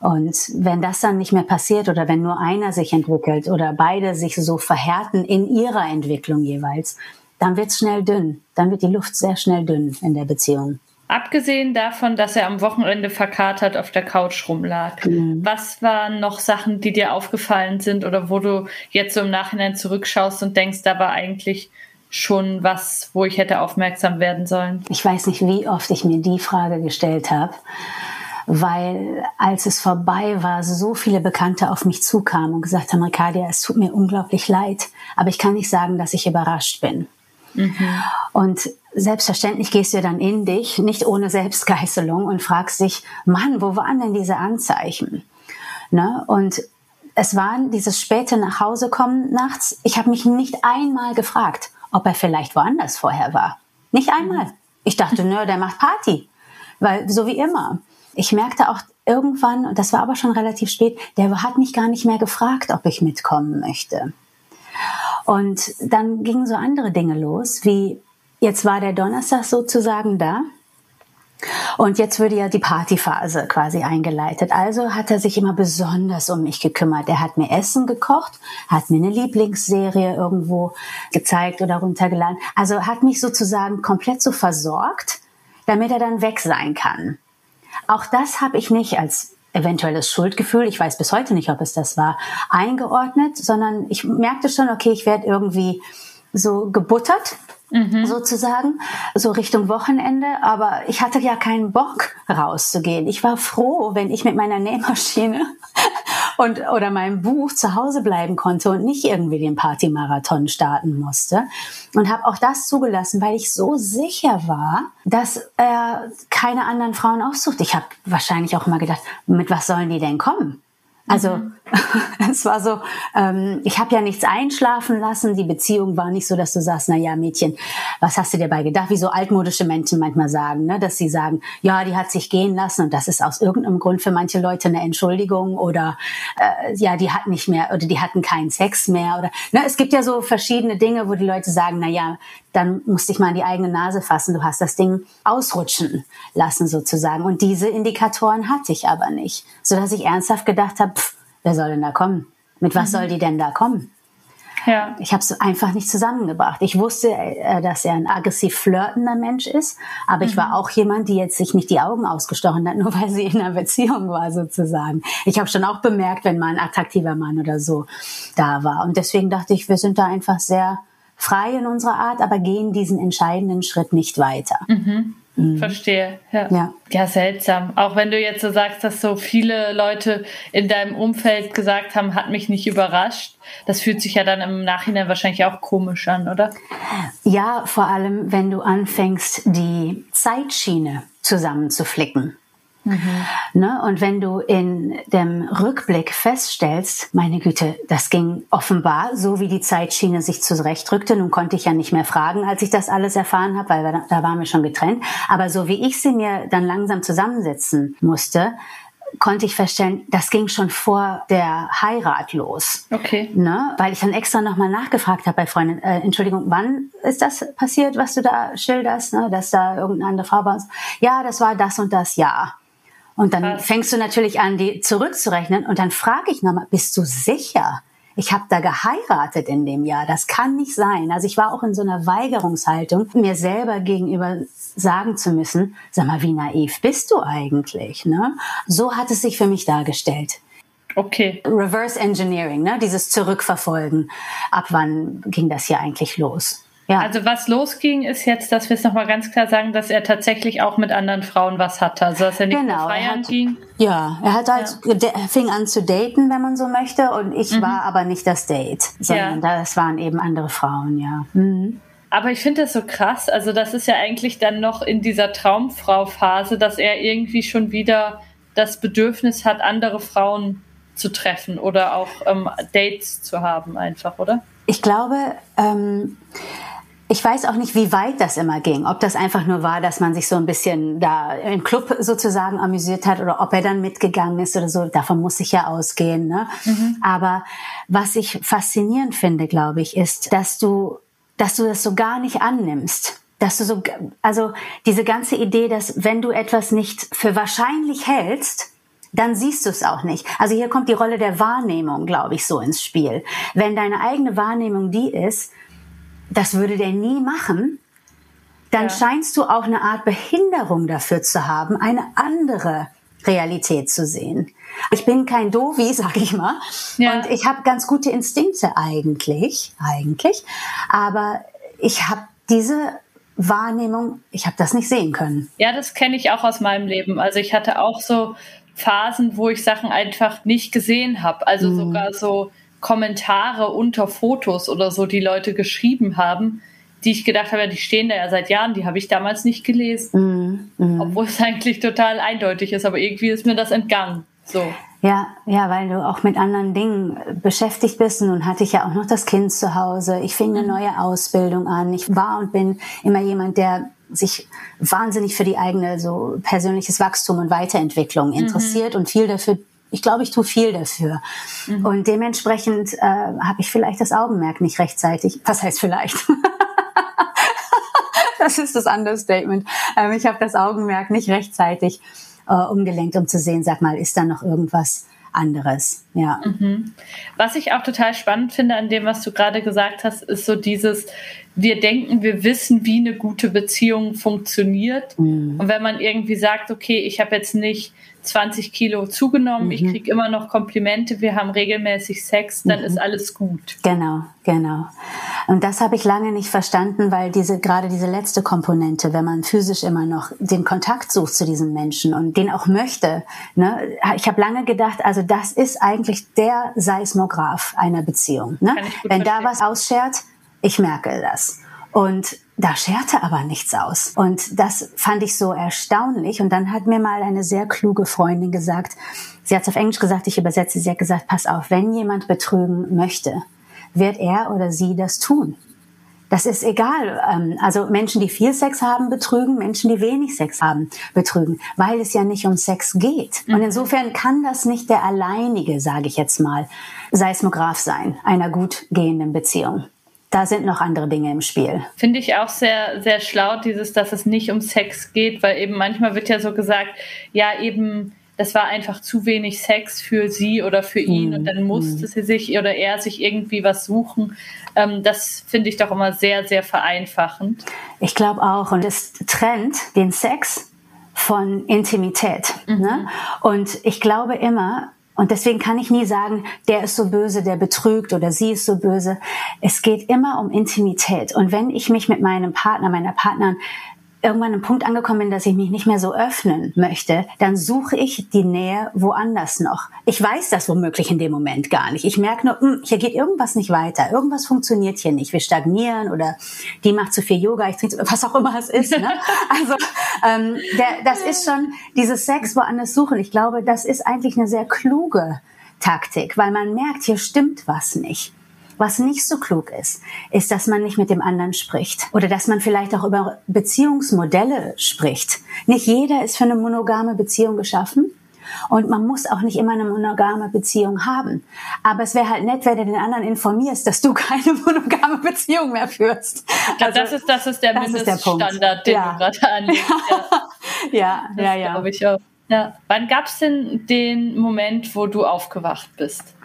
Und wenn das dann nicht mehr passiert oder wenn nur einer sich entwickelt oder beide sich so verhärten in ihrer Entwicklung jeweils, dann wird's schnell dünn. Dann wird die Luft sehr schnell dünn in der Beziehung. Abgesehen davon, dass er am Wochenende verkatert auf der Couch rumlag, mhm. was waren noch Sachen, die dir aufgefallen sind oder wo du jetzt so im Nachhinein zurückschaust und denkst, da war eigentlich schon was, wo ich hätte aufmerksam werden sollen? Ich weiß nicht, wie oft ich mir die Frage gestellt habe, weil als es vorbei war, so viele Bekannte auf mich zukamen und gesagt haben, Rikadia, es tut mir unglaublich leid, aber ich kann nicht sagen, dass ich überrascht bin. Mhm. Und selbstverständlich gehst du dann in dich, nicht ohne Selbstgeißelung und fragst dich, Mann, wo waren denn diese Anzeichen? Ne? Und es waren dieses späte nach Hause kommen nachts. Ich habe mich nicht einmal gefragt, ob er vielleicht woanders vorher war. Nicht einmal. Ich dachte, nö, der macht Party. Weil, so wie immer. Ich merkte auch irgendwann, und das war aber schon relativ spät, der hat mich gar nicht mehr gefragt, ob ich mitkommen möchte. Und dann gingen so andere Dinge los, wie jetzt war der Donnerstag sozusagen da. Und jetzt würde ja die Partyphase quasi eingeleitet. Also hat er sich immer besonders um mich gekümmert. Er hat mir Essen gekocht, hat mir eine Lieblingsserie irgendwo gezeigt oder runtergeladen. Also hat mich sozusagen komplett so versorgt, damit er dann weg sein kann. Auch das habe ich nicht als eventuelles Schuldgefühl, ich weiß bis heute nicht, ob es das war, eingeordnet, sondern ich merkte schon, okay, ich werde irgendwie so gebuttert Mhm. sozusagen, so Richtung Wochenende. Aber ich hatte ja keinen Bock rauszugehen. Ich war froh, wenn ich mit meiner Nähmaschine und oder meinem Buch zu Hause bleiben konnte und nicht irgendwie den Partymarathon starten musste. Und habe auch das zugelassen, weil ich so sicher war, dass er keine anderen Frauen aussucht. Ich habe wahrscheinlich auch immer gedacht, mit was sollen die denn kommen? Also mhm. es war so, ähm, ich habe ja nichts einschlafen lassen. Die Beziehung war nicht so, dass du sagst, na ja, Mädchen, was hast du dir bei gedacht? Wie so altmodische Menschen manchmal sagen, ne? dass sie sagen, ja, die hat sich gehen lassen und das ist aus irgendeinem Grund für manche Leute eine Entschuldigung oder äh, ja, die hat nicht mehr oder die hatten keinen Sex mehr oder ne? es gibt ja so verschiedene Dinge, wo die Leute sagen, na ja, dann musste ich mal in die eigene Nase fassen. Du hast das Ding ausrutschen lassen sozusagen. Und diese Indikatoren hatte ich aber nicht, so dass ich ernsthaft gedacht habe, wer soll denn da kommen? Mit was mhm. soll die denn da kommen? Ja. Ich habe es einfach nicht zusammengebracht. Ich wusste, äh, dass er ein aggressiv flirtender Mensch ist, aber mhm. ich war mhm. auch jemand, die jetzt sich nicht die Augen ausgestochen hat, nur weil sie in einer Beziehung war sozusagen. Ich habe schon auch bemerkt, wenn mal ein attraktiver Mann oder so da war. Und deswegen dachte ich, wir sind da einfach sehr frei in unserer Art, aber gehen diesen entscheidenden Schritt nicht weiter. Mhm. Mhm. Verstehe. Ja. ja. ja. seltsam. Auch wenn du jetzt so sagst, dass so viele Leute in deinem Umfeld gesagt haben, hat mich nicht überrascht. Das fühlt sich ja dann im Nachhinein wahrscheinlich auch komisch an, oder? Ja, vor allem, wenn du anfängst, die Zeitschiene zusammenzuflicken. Mhm. Ne? Und wenn du in dem Rückblick feststellst, meine Güte, das ging offenbar, so wie die Zeitschiene sich zurechtrückte. Nun konnte ich ja nicht mehr fragen, als ich das alles erfahren habe, weil wir, da waren wir schon getrennt. Aber so wie ich sie mir dann langsam zusammensetzen musste, konnte ich feststellen, das ging schon vor der Heirat los. Okay. Ne? Weil ich dann extra nochmal nachgefragt habe bei Freunden, äh, Entschuldigung, wann ist das passiert, was du da schilderst, ne? dass da irgendeine andere Frau war? Ja, das war das und das Jahr. Und dann Krass. fängst du natürlich an, die zurückzurechnen. Und dann frage ich nochmal, bist du sicher? Ich habe da geheiratet in dem Jahr. Das kann nicht sein. Also ich war auch in so einer Weigerungshaltung, mir selber gegenüber sagen zu müssen, sag mal, wie naiv bist du eigentlich? Ne? So hat es sich für mich dargestellt. Okay. Reverse Engineering, ne? dieses Zurückverfolgen. Ab wann ging das hier eigentlich los? Ja. Also was losging, ist jetzt, dass wir es nochmal ganz klar sagen, dass er tatsächlich auch mit anderen Frauen was hatte. Also dass er nicht genau, feiern hat, ging. Ja, er hat halt, ja. er fing an zu daten, wenn man so möchte, und ich mhm. war aber nicht das Date, sondern ja. das waren eben andere Frauen, ja. Mhm. Aber ich finde das so krass. Also das ist ja eigentlich dann noch in dieser Traumfrau-Phase, dass er irgendwie schon wieder das Bedürfnis hat, andere Frauen zu treffen oder auch ähm, Dates zu haben, einfach, oder? Ich glaube, ähm, ich weiß auch nicht, wie weit das immer ging. Ob das einfach nur war, dass man sich so ein bisschen da im Club sozusagen amüsiert hat oder ob er dann mitgegangen ist oder so. Davon muss ich ja ausgehen. Ne? Mhm. Aber was ich faszinierend finde, glaube ich, ist, dass du, dass du das so gar nicht annimmst. Dass du so, also diese ganze Idee, dass wenn du etwas nicht für wahrscheinlich hältst, dann siehst du es auch nicht. Also hier kommt die Rolle der Wahrnehmung, glaube ich, so ins Spiel. Wenn deine eigene Wahrnehmung die ist, das würde der nie machen, dann ja. scheinst du auch eine Art Behinderung dafür zu haben, eine andere Realität zu sehen. Ich bin kein Dovi, sag ich mal, ja. und ich habe ganz gute Instinkte eigentlich, eigentlich, aber ich habe diese Wahrnehmung, ich habe das nicht sehen können. Ja, das kenne ich auch aus meinem Leben. Also ich hatte auch so Phasen, wo ich Sachen einfach nicht gesehen habe. Also mhm. sogar so Kommentare unter Fotos oder so, die Leute geschrieben haben, die ich gedacht habe, die stehen da ja seit Jahren, die habe ich damals nicht gelesen. Mm, mm. Obwohl es eigentlich total eindeutig ist, aber irgendwie ist mir das entgangen. So. Ja, ja, weil du auch mit anderen Dingen beschäftigt bist. Und nun hatte ich ja auch noch das Kind zu Hause. Ich fing eine mhm. neue Ausbildung an. Ich war und bin immer jemand, der sich wahnsinnig für die eigene so persönliches Wachstum und Weiterentwicklung mhm. interessiert mhm. und viel dafür ich glaube, ich tue viel dafür. Mhm. Und dementsprechend äh, habe ich vielleicht das Augenmerk nicht rechtzeitig. Was heißt vielleicht? das ist das Understatement. Ähm, ich habe das Augenmerk nicht rechtzeitig äh, umgelenkt, um zu sehen, sag mal, ist da noch irgendwas anderes. Ja. Mhm. Was ich auch total spannend finde an dem, was du gerade gesagt hast, ist so dieses, wir denken, wir wissen, wie eine gute Beziehung funktioniert. Mhm. Und wenn man irgendwie sagt, okay, ich habe jetzt nicht 20 Kilo zugenommen, mhm. ich kriege immer noch Komplimente, wir haben regelmäßig Sex, dann mhm. ist alles gut. Genau, genau. Und das habe ich lange nicht verstanden, weil diese gerade diese letzte Komponente, wenn man physisch immer noch den Kontakt sucht zu diesem Menschen und den auch möchte, ne, ich habe lange gedacht, also das ist eigentlich der Seismograph einer Beziehung. Ne? Wenn verstehen. da was ausschert, ich merke das. Und da scherte aber nichts aus. Und das fand ich so erstaunlich. Und dann hat mir mal eine sehr kluge Freundin gesagt, sie hat es auf Englisch gesagt, ich übersetze, sie hat gesagt, pass auf, wenn jemand betrügen möchte, wird er oder sie das tun. Das ist egal. Ähm, also Menschen, die viel Sex haben, betrügen, Menschen, die wenig Sex haben, betrügen, weil es ja nicht um Sex geht. Und mhm. insofern kann das nicht der alleinige, sage ich jetzt mal, Seismograph sein einer gut gehenden Beziehung da sind noch andere Dinge im Spiel. Finde ich auch sehr, sehr schlau, dieses, dass es nicht um Sex geht, weil eben manchmal wird ja so gesagt, ja, eben, das war einfach zu wenig Sex für sie oder für ihn mhm. und dann musste mhm. sie sich oder er sich irgendwie was suchen. Ähm, das finde ich doch immer sehr, sehr vereinfachend. Ich glaube auch. Und es trennt den Sex von Intimität. Mhm. Ne? Und ich glaube immer, und deswegen kann ich nie sagen, der ist so böse, der betrügt oder sie ist so böse. Es geht immer um Intimität. Und wenn ich mich mit meinem Partner, meiner Partnerin irgendwann einen Punkt angekommen bin, dass ich mich nicht mehr so öffnen möchte, dann suche ich die Nähe woanders noch. Ich weiß das womöglich in dem Moment gar nicht. Ich merke nur, hm, hier geht irgendwas nicht weiter, irgendwas funktioniert hier nicht. Wir stagnieren oder die macht zu viel Yoga, ich trinke was auch immer es ist. Ne? Also ähm, der, das ist schon dieses Sex woanders suchen. Ich glaube, das ist eigentlich eine sehr kluge Taktik, weil man merkt, hier stimmt was nicht. Was nicht so klug ist, ist, dass man nicht mit dem anderen spricht oder dass man vielleicht auch über Beziehungsmodelle spricht. Nicht jeder ist für eine monogame Beziehung geschaffen. Und man muss auch nicht immer eine monogame Beziehung haben. Aber es wäre halt nett, wenn du den anderen informierst, dass du keine monogame Beziehung mehr führst. Ich glaube, also, das, ist, das ist der das Mindeststandard, den ja. du gerade anlegst. Ja, ja, ja. ja, ja. Ich auch. ja. Wann gab es denn den Moment, wo du aufgewacht bist?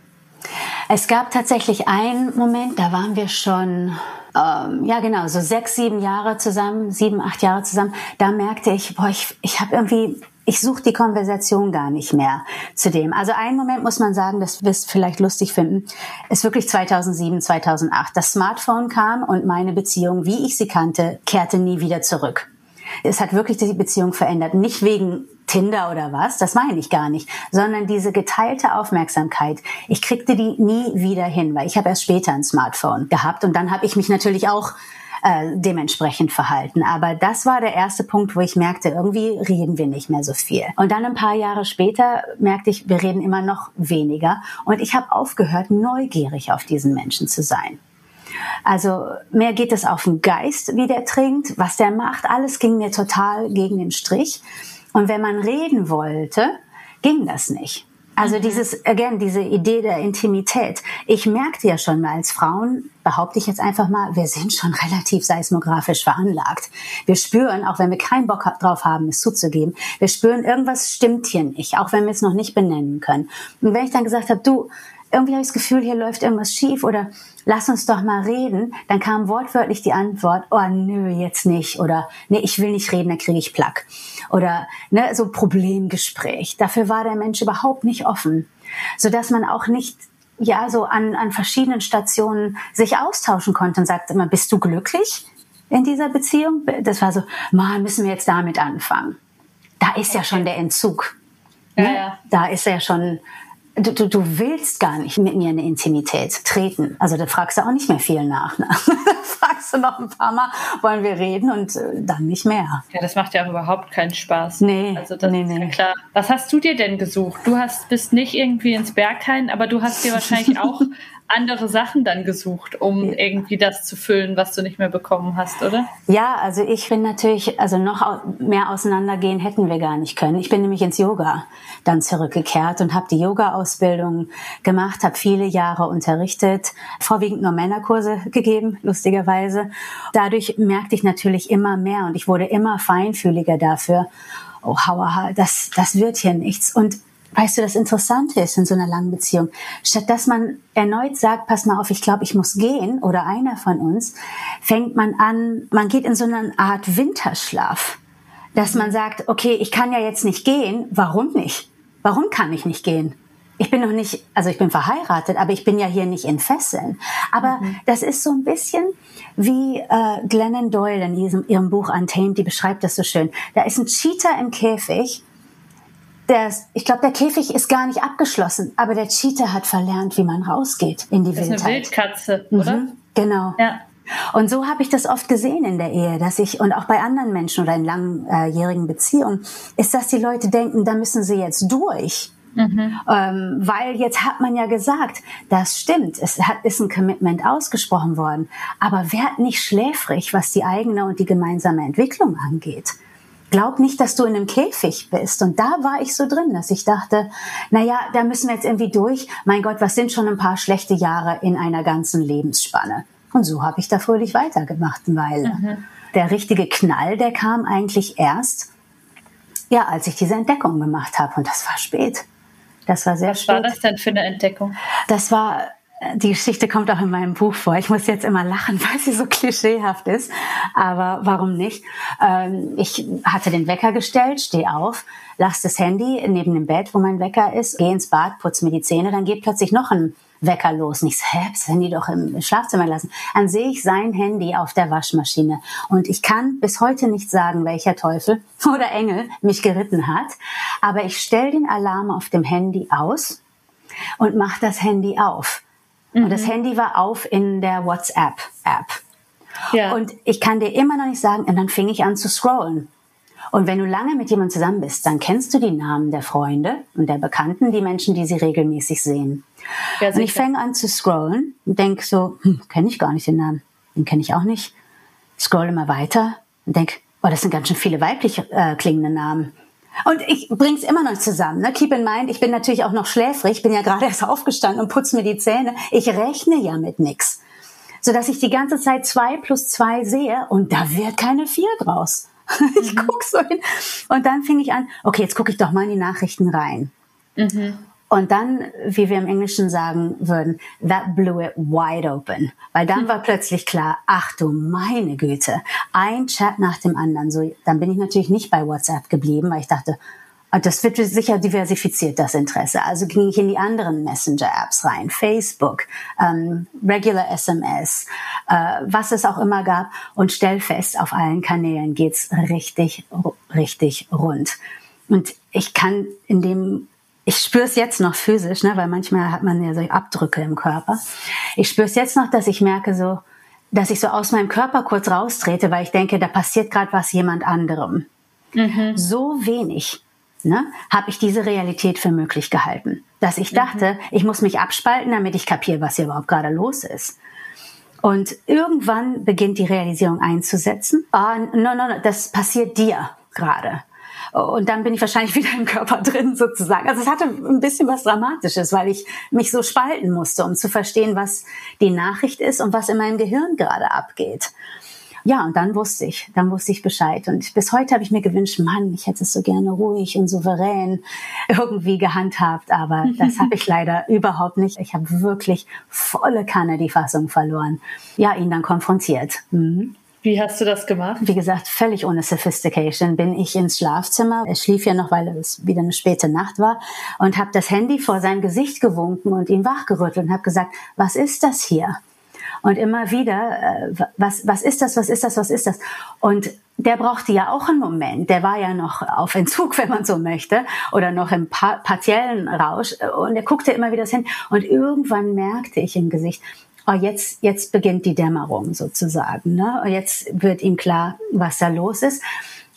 Es gab tatsächlich einen Moment, da waren wir schon, ähm, ja genau, so sechs, sieben Jahre zusammen, sieben, acht Jahre zusammen. Da merkte ich, boah, ich, ich habe irgendwie, ich suche die Konversation gar nicht mehr zu dem. Also einen Moment muss man sagen, das wirst vielleicht lustig finden, ist wirklich 2007, 2008. Das Smartphone kam und meine Beziehung, wie ich sie kannte, kehrte nie wieder zurück. Es hat wirklich die Beziehung verändert. Nicht wegen Tinder oder was, das meine ich gar nicht, sondern diese geteilte Aufmerksamkeit. Ich kriegte die nie wieder hin, weil ich habe erst später ein Smartphone gehabt und dann habe ich mich natürlich auch äh, dementsprechend verhalten. Aber das war der erste Punkt, wo ich merkte, irgendwie reden wir nicht mehr so viel. Und dann ein paar Jahre später merkte ich, wir reden immer noch weniger. Und ich habe aufgehört, neugierig auf diesen Menschen zu sein. Also mehr geht es auf den Geist, wie der trinkt, was der macht. Alles ging mir total gegen den Strich. Und wenn man reden wollte, ging das nicht. Also mhm. dieses, again, diese Idee der Intimität. Ich merkte ja schon mal als Frauen, behaupte ich jetzt einfach mal, wir sind schon relativ seismografisch veranlagt. Wir spüren, auch wenn wir keinen Bock drauf haben, es zuzugeben, wir spüren, irgendwas stimmt hier nicht, auch wenn wir es noch nicht benennen können. Und wenn ich dann gesagt habe, du, irgendwie habe ich das Gefühl, hier läuft irgendwas schief oder lass uns doch mal reden, dann kam wortwörtlich die Antwort, oh nö, jetzt nicht oder nee, ich will nicht reden, dann kriege ich Plack oder ne, so Problemgespräch. Dafür war der Mensch überhaupt nicht offen, so dass man auch nicht ja so an, an verschiedenen Stationen sich austauschen konnte und sagte immer, bist du glücklich in dieser Beziehung? Das war so, mal müssen wir jetzt damit anfangen. Da ist ja schon der Entzug. Ne? Ja, ja. Da ist ja schon du, du, du willst gar nicht mit mir in eine Intimität treten. Also da fragst du auch nicht mehr viel nach. Ne? fragst du noch ein paar Mal, wollen wir reden und äh, dann nicht mehr. Ja, das macht ja auch überhaupt keinen Spaß. Nee, also das nee, ist nee. ja klar. Was hast du dir denn gesucht? Du hast bist nicht irgendwie ins Berghain, aber du hast dir wahrscheinlich auch andere Sachen dann gesucht, um irgendwie das zu füllen, was du nicht mehr bekommen hast, oder? Ja, also ich finde natürlich, also noch mehr auseinandergehen hätten wir gar nicht können. Ich bin nämlich ins Yoga dann zurückgekehrt und habe die Yoga-Ausbildung gemacht, habe viele Jahre unterrichtet, vorwiegend nur Männerkurse gegeben, lustigerweise. Dadurch merkte ich natürlich immer mehr und ich wurde immer feinfühliger dafür. Oh, hauaha, das, das wird hier nichts. Und Weißt du, das Interessante ist in so einer langen Beziehung, statt dass man erneut sagt, pass mal auf, ich glaube, ich muss gehen, oder einer von uns, fängt man an, man geht in so eine Art Winterschlaf, dass man sagt, okay, ich kann ja jetzt nicht gehen, warum nicht? Warum kann ich nicht gehen? Ich bin noch nicht, also ich bin verheiratet, aber ich bin ja hier nicht in Fesseln. Aber mhm. das ist so ein bisschen wie äh, Glennon Doyle in diesem, ihrem Buch Untamed, die beschreibt das so schön. Da ist ein Cheater im Käfig der, ich glaube, der Käfig ist gar nicht abgeschlossen, aber der Cheater hat verlernt, wie man rausgeht in die das Wildheit. Ist eine Wildkatze, oder? Mhm, genau. Ja. Und so habe ich das oft gesehen in der Ehe, dass ich und auch bei anderen Menschen oder in langjährigen Beziehungen, ist, dass die Leute denken, da müssen sie jetzt durch. Mhm. Ähm, weil jetzt hat man ja gesagt, das stimmt, es hat, ist ein Commitment ausgesprochen worden, aber werd nicht schläfrig, was die eigene und die gemeinsame Entwicklung angeht glaub nicht, dass du in einem Käfig bist. Und da war ich so drin, dass ich dachte, na ja, da müssen wir jetzt irgendwie durch. Mein Gott, was sind schon ein paar schlechte Jahre in einer ganzen Lebensspanne? Und so habe ich da fröhlich weitergemacht eine Weile. Mhm. Der richtige Knall, der kam eigentlich erst, ja, als ich diese Entdeckung gemacht habe. Und das war spät. Das war sehr Was spät. Was war das denn für eine Entdeckung? Das war die Geschichte kommt auch in meinem Buch vor. Ich muss jetzt immer lachen, weil sie so klischeehaft ist. Aber warum nicht? Ähm, ich hatte den Wecker gestellt, stehe auf, lasse das Handy neben dem Bett, wo mein Wecker ist, gehe ins Bad, putze mir die Zähne, dann geht plötzlich noch ein Wecker los. Und ich so, hä, das Handy doch im Schlafzimmer lassen. Dann sehe ich sein Handy auf der Waschmaschine. Und ich kann bis heute nicht sagen, welcher Teufel oder Engel mich geritten hat. Aber ich stelle den Alarm auf dem Handy aus und mache das Handy auf. Mhm. Und das mhm. Handy war auf in der WhatsApp-App. Ja. Und ich kann dir immer noch nicht sagen, und dann fing ich an zu scrollen. Und wenn du lange mit jemandem zusammen bist, dann kennst du die Namen der Freunde und der Bekannten, die Menschen, die sie regelmäßig sehen. Ja, und ich fange an zu scrollen und denke so, hm, kenne ich gar nicht den Namen. Den kenne ich auch nicht. Scroll immer weiter und denke, oh, das sind ganz schön viele weiblich äh, klingende Namen. Und ich bring's immer noch zusammen. Ne? Keep in mind, ich bin natürlich auch noch schläfrig, ich bin ja gerade erst aufgestanden und putze mir die Zähne. Ich rechne ja mit nix. Sodass ich die ganze Zeit zwei plus zwei sehe und da wird keine vier draus. ich mhm. guck so hin. Und dann fing ich an, okay, jetzt gucke ich doch mal in die Nachrichten rein. Mhm. Und dann, wie wir im Englischen sagen würden, that blew it wide open. Weil dann war plötzlich klar, ach du meine Güte, ein Chat nach dem anderen. So, dann bin ich natürlich nicht bei WhatsApp geblieben, weil ich dachte, das wird sicher diversifiziert, das Interesse. Also ging ich in die anderen Messenger-Apps rein, Facebook, ähm, Regular SMS, äh, was es auch immer gab und stell fest, auf allen Kanälen geht's richtig, richtig rund. Und ich kann in dem ich spüre es jetzt noch physisch, ne, weil manchmal hat man ja so Abdrücke im Körper. Ich spüre es jetzt noch, dass ich merke so, dass ich so aus meinem Körper kurz raustrete, weil ich denke, da passiert gerade was jemand anderem. Mhm. So wenig ne, habe ich diese Realität für möglich gehalten, dass ich dachte, mhm. ich muss mich abspalten, damit ich kapiere, was hier überhaupt gerade los ist. Und irgendwann beginnt die Realisierung einzusetzen. Ah, oh, no, no, no, das passiert dir gerade. Und dann bin ich wahrscheinlich wieder im Körper drin sozusagen. Also es hatte ein bisschen was Dramatisches, weil ich mich so spalten musste, um zu verstehen, was die Nachricht ist und was in meinem Gehirn gerade abgeht. Ja, und dann wusste ich, dann wusste ich Bescheid. Und bis heute habe ich mir gewünscht, Mann, ich hätte es so gerne ruhig und souverän irgendwie gehandhabt, aber das habe ich leider überhaupt nicht. Ich habe wirklich volle Kanne die Fassung verloren. Ja, ihn dann konfrontiert. Mhm. Wie hast du das gemacht? Wie gesagt, völlig ohne Sophistication bin ich ins Schlafzimmer. Er schlief ja noch, weil es wieder eine späte Nacht war und habe das Handy vor sein Gesicht gewunken und ihn wachgerüttelt und habe gesagt, was ist das hier? Und immer wieder, äh, was, was ist das, was ist das, was ist das? Und der brauchte ja auch einen Moment. Der war ja noch auf Entzug, wenn man so möchte, oder noch im pa partiellen Rausch. Und er guckte immer wieder hin. Und irgendwann merkte ich im Gesicht, oh, jetzt, jetzt beginnt die Dämmerung sozusagen. Ne? Jetzt wird ihm klar, was da los ist.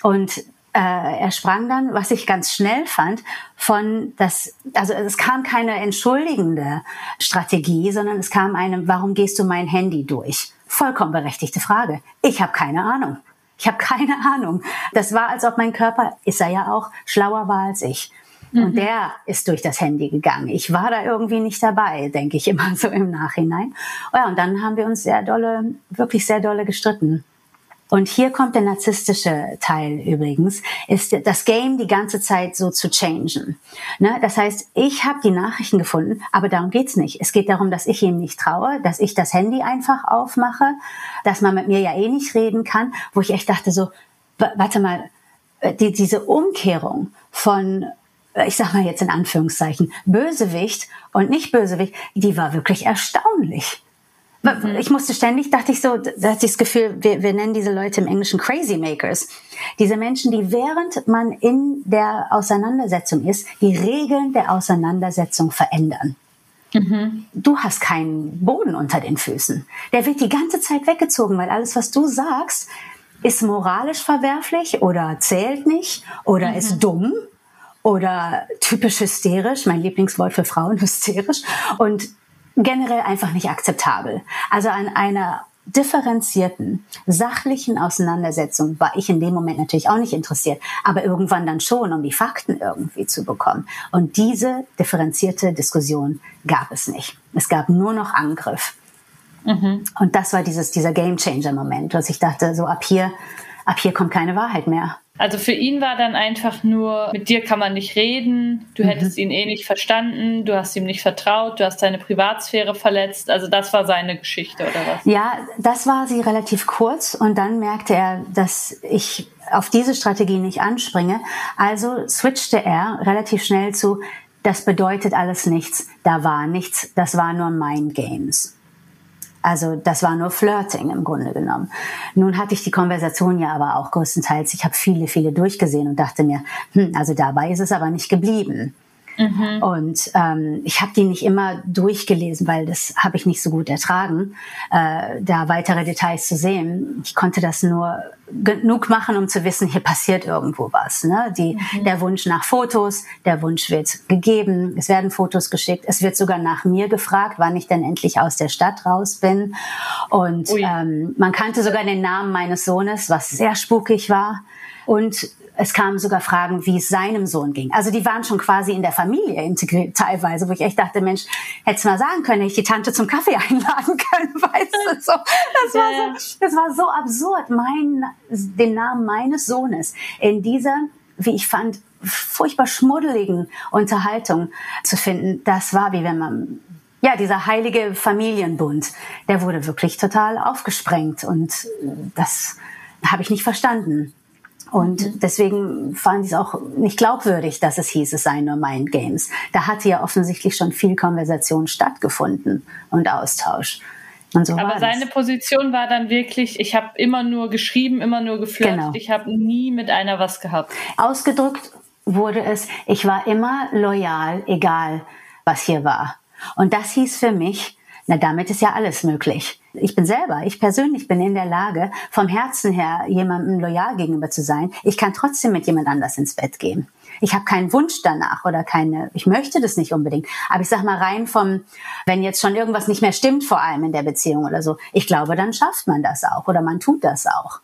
Und äh, er sprang dann, was ich ganz schnell fand, von das, also es kam keine entschuldigende Strategie, sondern es kam eine, warum gehst du mein Handy durch? Vollkommen berechtigte Frage. Ich habe keine Ahnung. Ich habe keine Ahnung. Das war, als ob mein Körper, ist er ja auch, schlauer war als ich. Und mhm. der ist durch das Handy gegangen. Ich war da irgendwie nicht dabei, denke ich immer so im Nachhinein. Oh ja, und dann haben wir uns sehr dolle, wirklich sehr dolle gestritten. Und hier kommt der narzisstische Teil übrigens, ist das Game die ganze Zeit so zu changen. Ne? Das heißt, ich habe die Nachrichten gefunden, aber darum geht's nicht. Es geht darum, dass ich ihm nicht traue, dass ich das Handy einfach aufmache, dass man mit mir ja eh nicht reden kann, wo ich echt dachte so, warte mal, äh, die, diese Umkehrung von ich sag mal jetzt in Anführungszeichen, Bösewicht und nicht Bösewicht, die war wirklich erstaunlich. Mhm. Ich musste ständig, dachte ich so, da hatte ich das Gefühl, wir, wir nennen diese Leute im Englischen Crazy Makers. Diese Menschen, die während man in der Auseinandersetzung ist, die Regeln der Auseinandersetzung verändern. Mhm. Du hast keinen Boden unter den Füßen. Der wird die ganze Zeit weggezogen, weil alles, was du sagst, ist moralisch verwerflich oder zählt nicht oder mhm. ist dumm oder typisch hysterisch, mein Lieblingswort für Frauen, hysterisch. Und generell einfach nicht akzeptabel. Also an einer differenzierten, sachlichen Auseinandersetzung war ich in dem Moment natürlich auch nicht interessiert, aber irgendwann dann schon, um die Fakten irgendwie zu bekommen. Und diese differenzierte Diskussion gab es nicht. Es gab nur noch Angriff. Mhm. Und das war dieses, dieser Game Changer Moment, dass ich dachte, so ab hier, ab hier kommt keine Wahrheit mehr. Also für ihn war dann einfach nur, mit dir kann man nicht reden, du mhm. hättest ihn eh nicht verstanden, du hast ihm nicht vertraut, du hast seine Privatsphäre verletzt. Also das war seine Geschichte oder was? Ja, das war sie relativ kurz und dann merkte er, dass ich auf diese Strategie nicht anspringe. Also switchte er relativ schnell zu, das bedeutet alles nichts, da war nichts, das war nur Mind Games. Also das war nur Flirting im Grunde genommen. Nun hatte ich die Konversation ja aber auch größtenteils, ich habe viele, viele durchgesehen und dachte mir, hm, also dabei ist es aber nicht geblieben. Mhm. Und ähm, ich habe die nicht immer durchgelesen, weil das habe ich nicht so gut ertragen, äh, da weitere Details zu sehen. Ich konnte das nur genug machen, um zu wissen, hier passiert irgendwo was. Ne? Die, mhm. Der Wunsch nach Fotos, der Wunsch wird gegeben, es werden Fotos geschickt, es wird sogar nach mir gefragt, wann ich denn endlich aus der Stadt raus bin. Und ähm, man kannte sogar den Namen meines Sohnes, was sehr spukig war. Und es kamen sogar Fragen, wie es seinem Sohn ging. Also die waren schon quasi in der Familie integriert teilweise, wo ich echt dachte, Mensch, hättest mal sagen können, hätte ich die Tante zum Kaffee einladen können, weißt du, so. Das war so, das war so absurd, mein, den Namen meines Sohnes in dieser, wie ich fand, furchtbar schmuddeligen Unterhaltung zu finden. Das war wie wenn man ja, dieser heilige Familienbund, der wurde wirklich total aufgesprengt und das habe ich nicht verstanden. Und mhm. deswegen fand ich es auch nicht glaubwürdig, dass es hieß, es seien nur Mind Games. Da hatte ja offensichtlich schon viel Konversation stattgefunden und Austausch. Und so Aber seine das. Position war dann wirklich, ich habe immer nur geschrieben, immer nur geflirtet, genau. ich habe nie mit einer was gehabt. Ausgedrückt wurde es, ich war immer loyal, egal was hier war. Und das hieß für mich, na, damit ist ja alles möglich. Ich bin selber, ich persönlich bin in der Lage, vom Herzen her jemandem loyal gegenüber zu sein. Ich kann trotzdem mit jemand anders ins Bett gehen. Ich habe keinen Wunsch danach oder keine, ich möchte das nicht unbedingt. Aber ich sag mal rein vom, wenn jetzt schon irgendwas nicht mehr stimmt, vor allem in der Beziehung oder so, ich glaube, dann schafft man das auch oder man tut das auch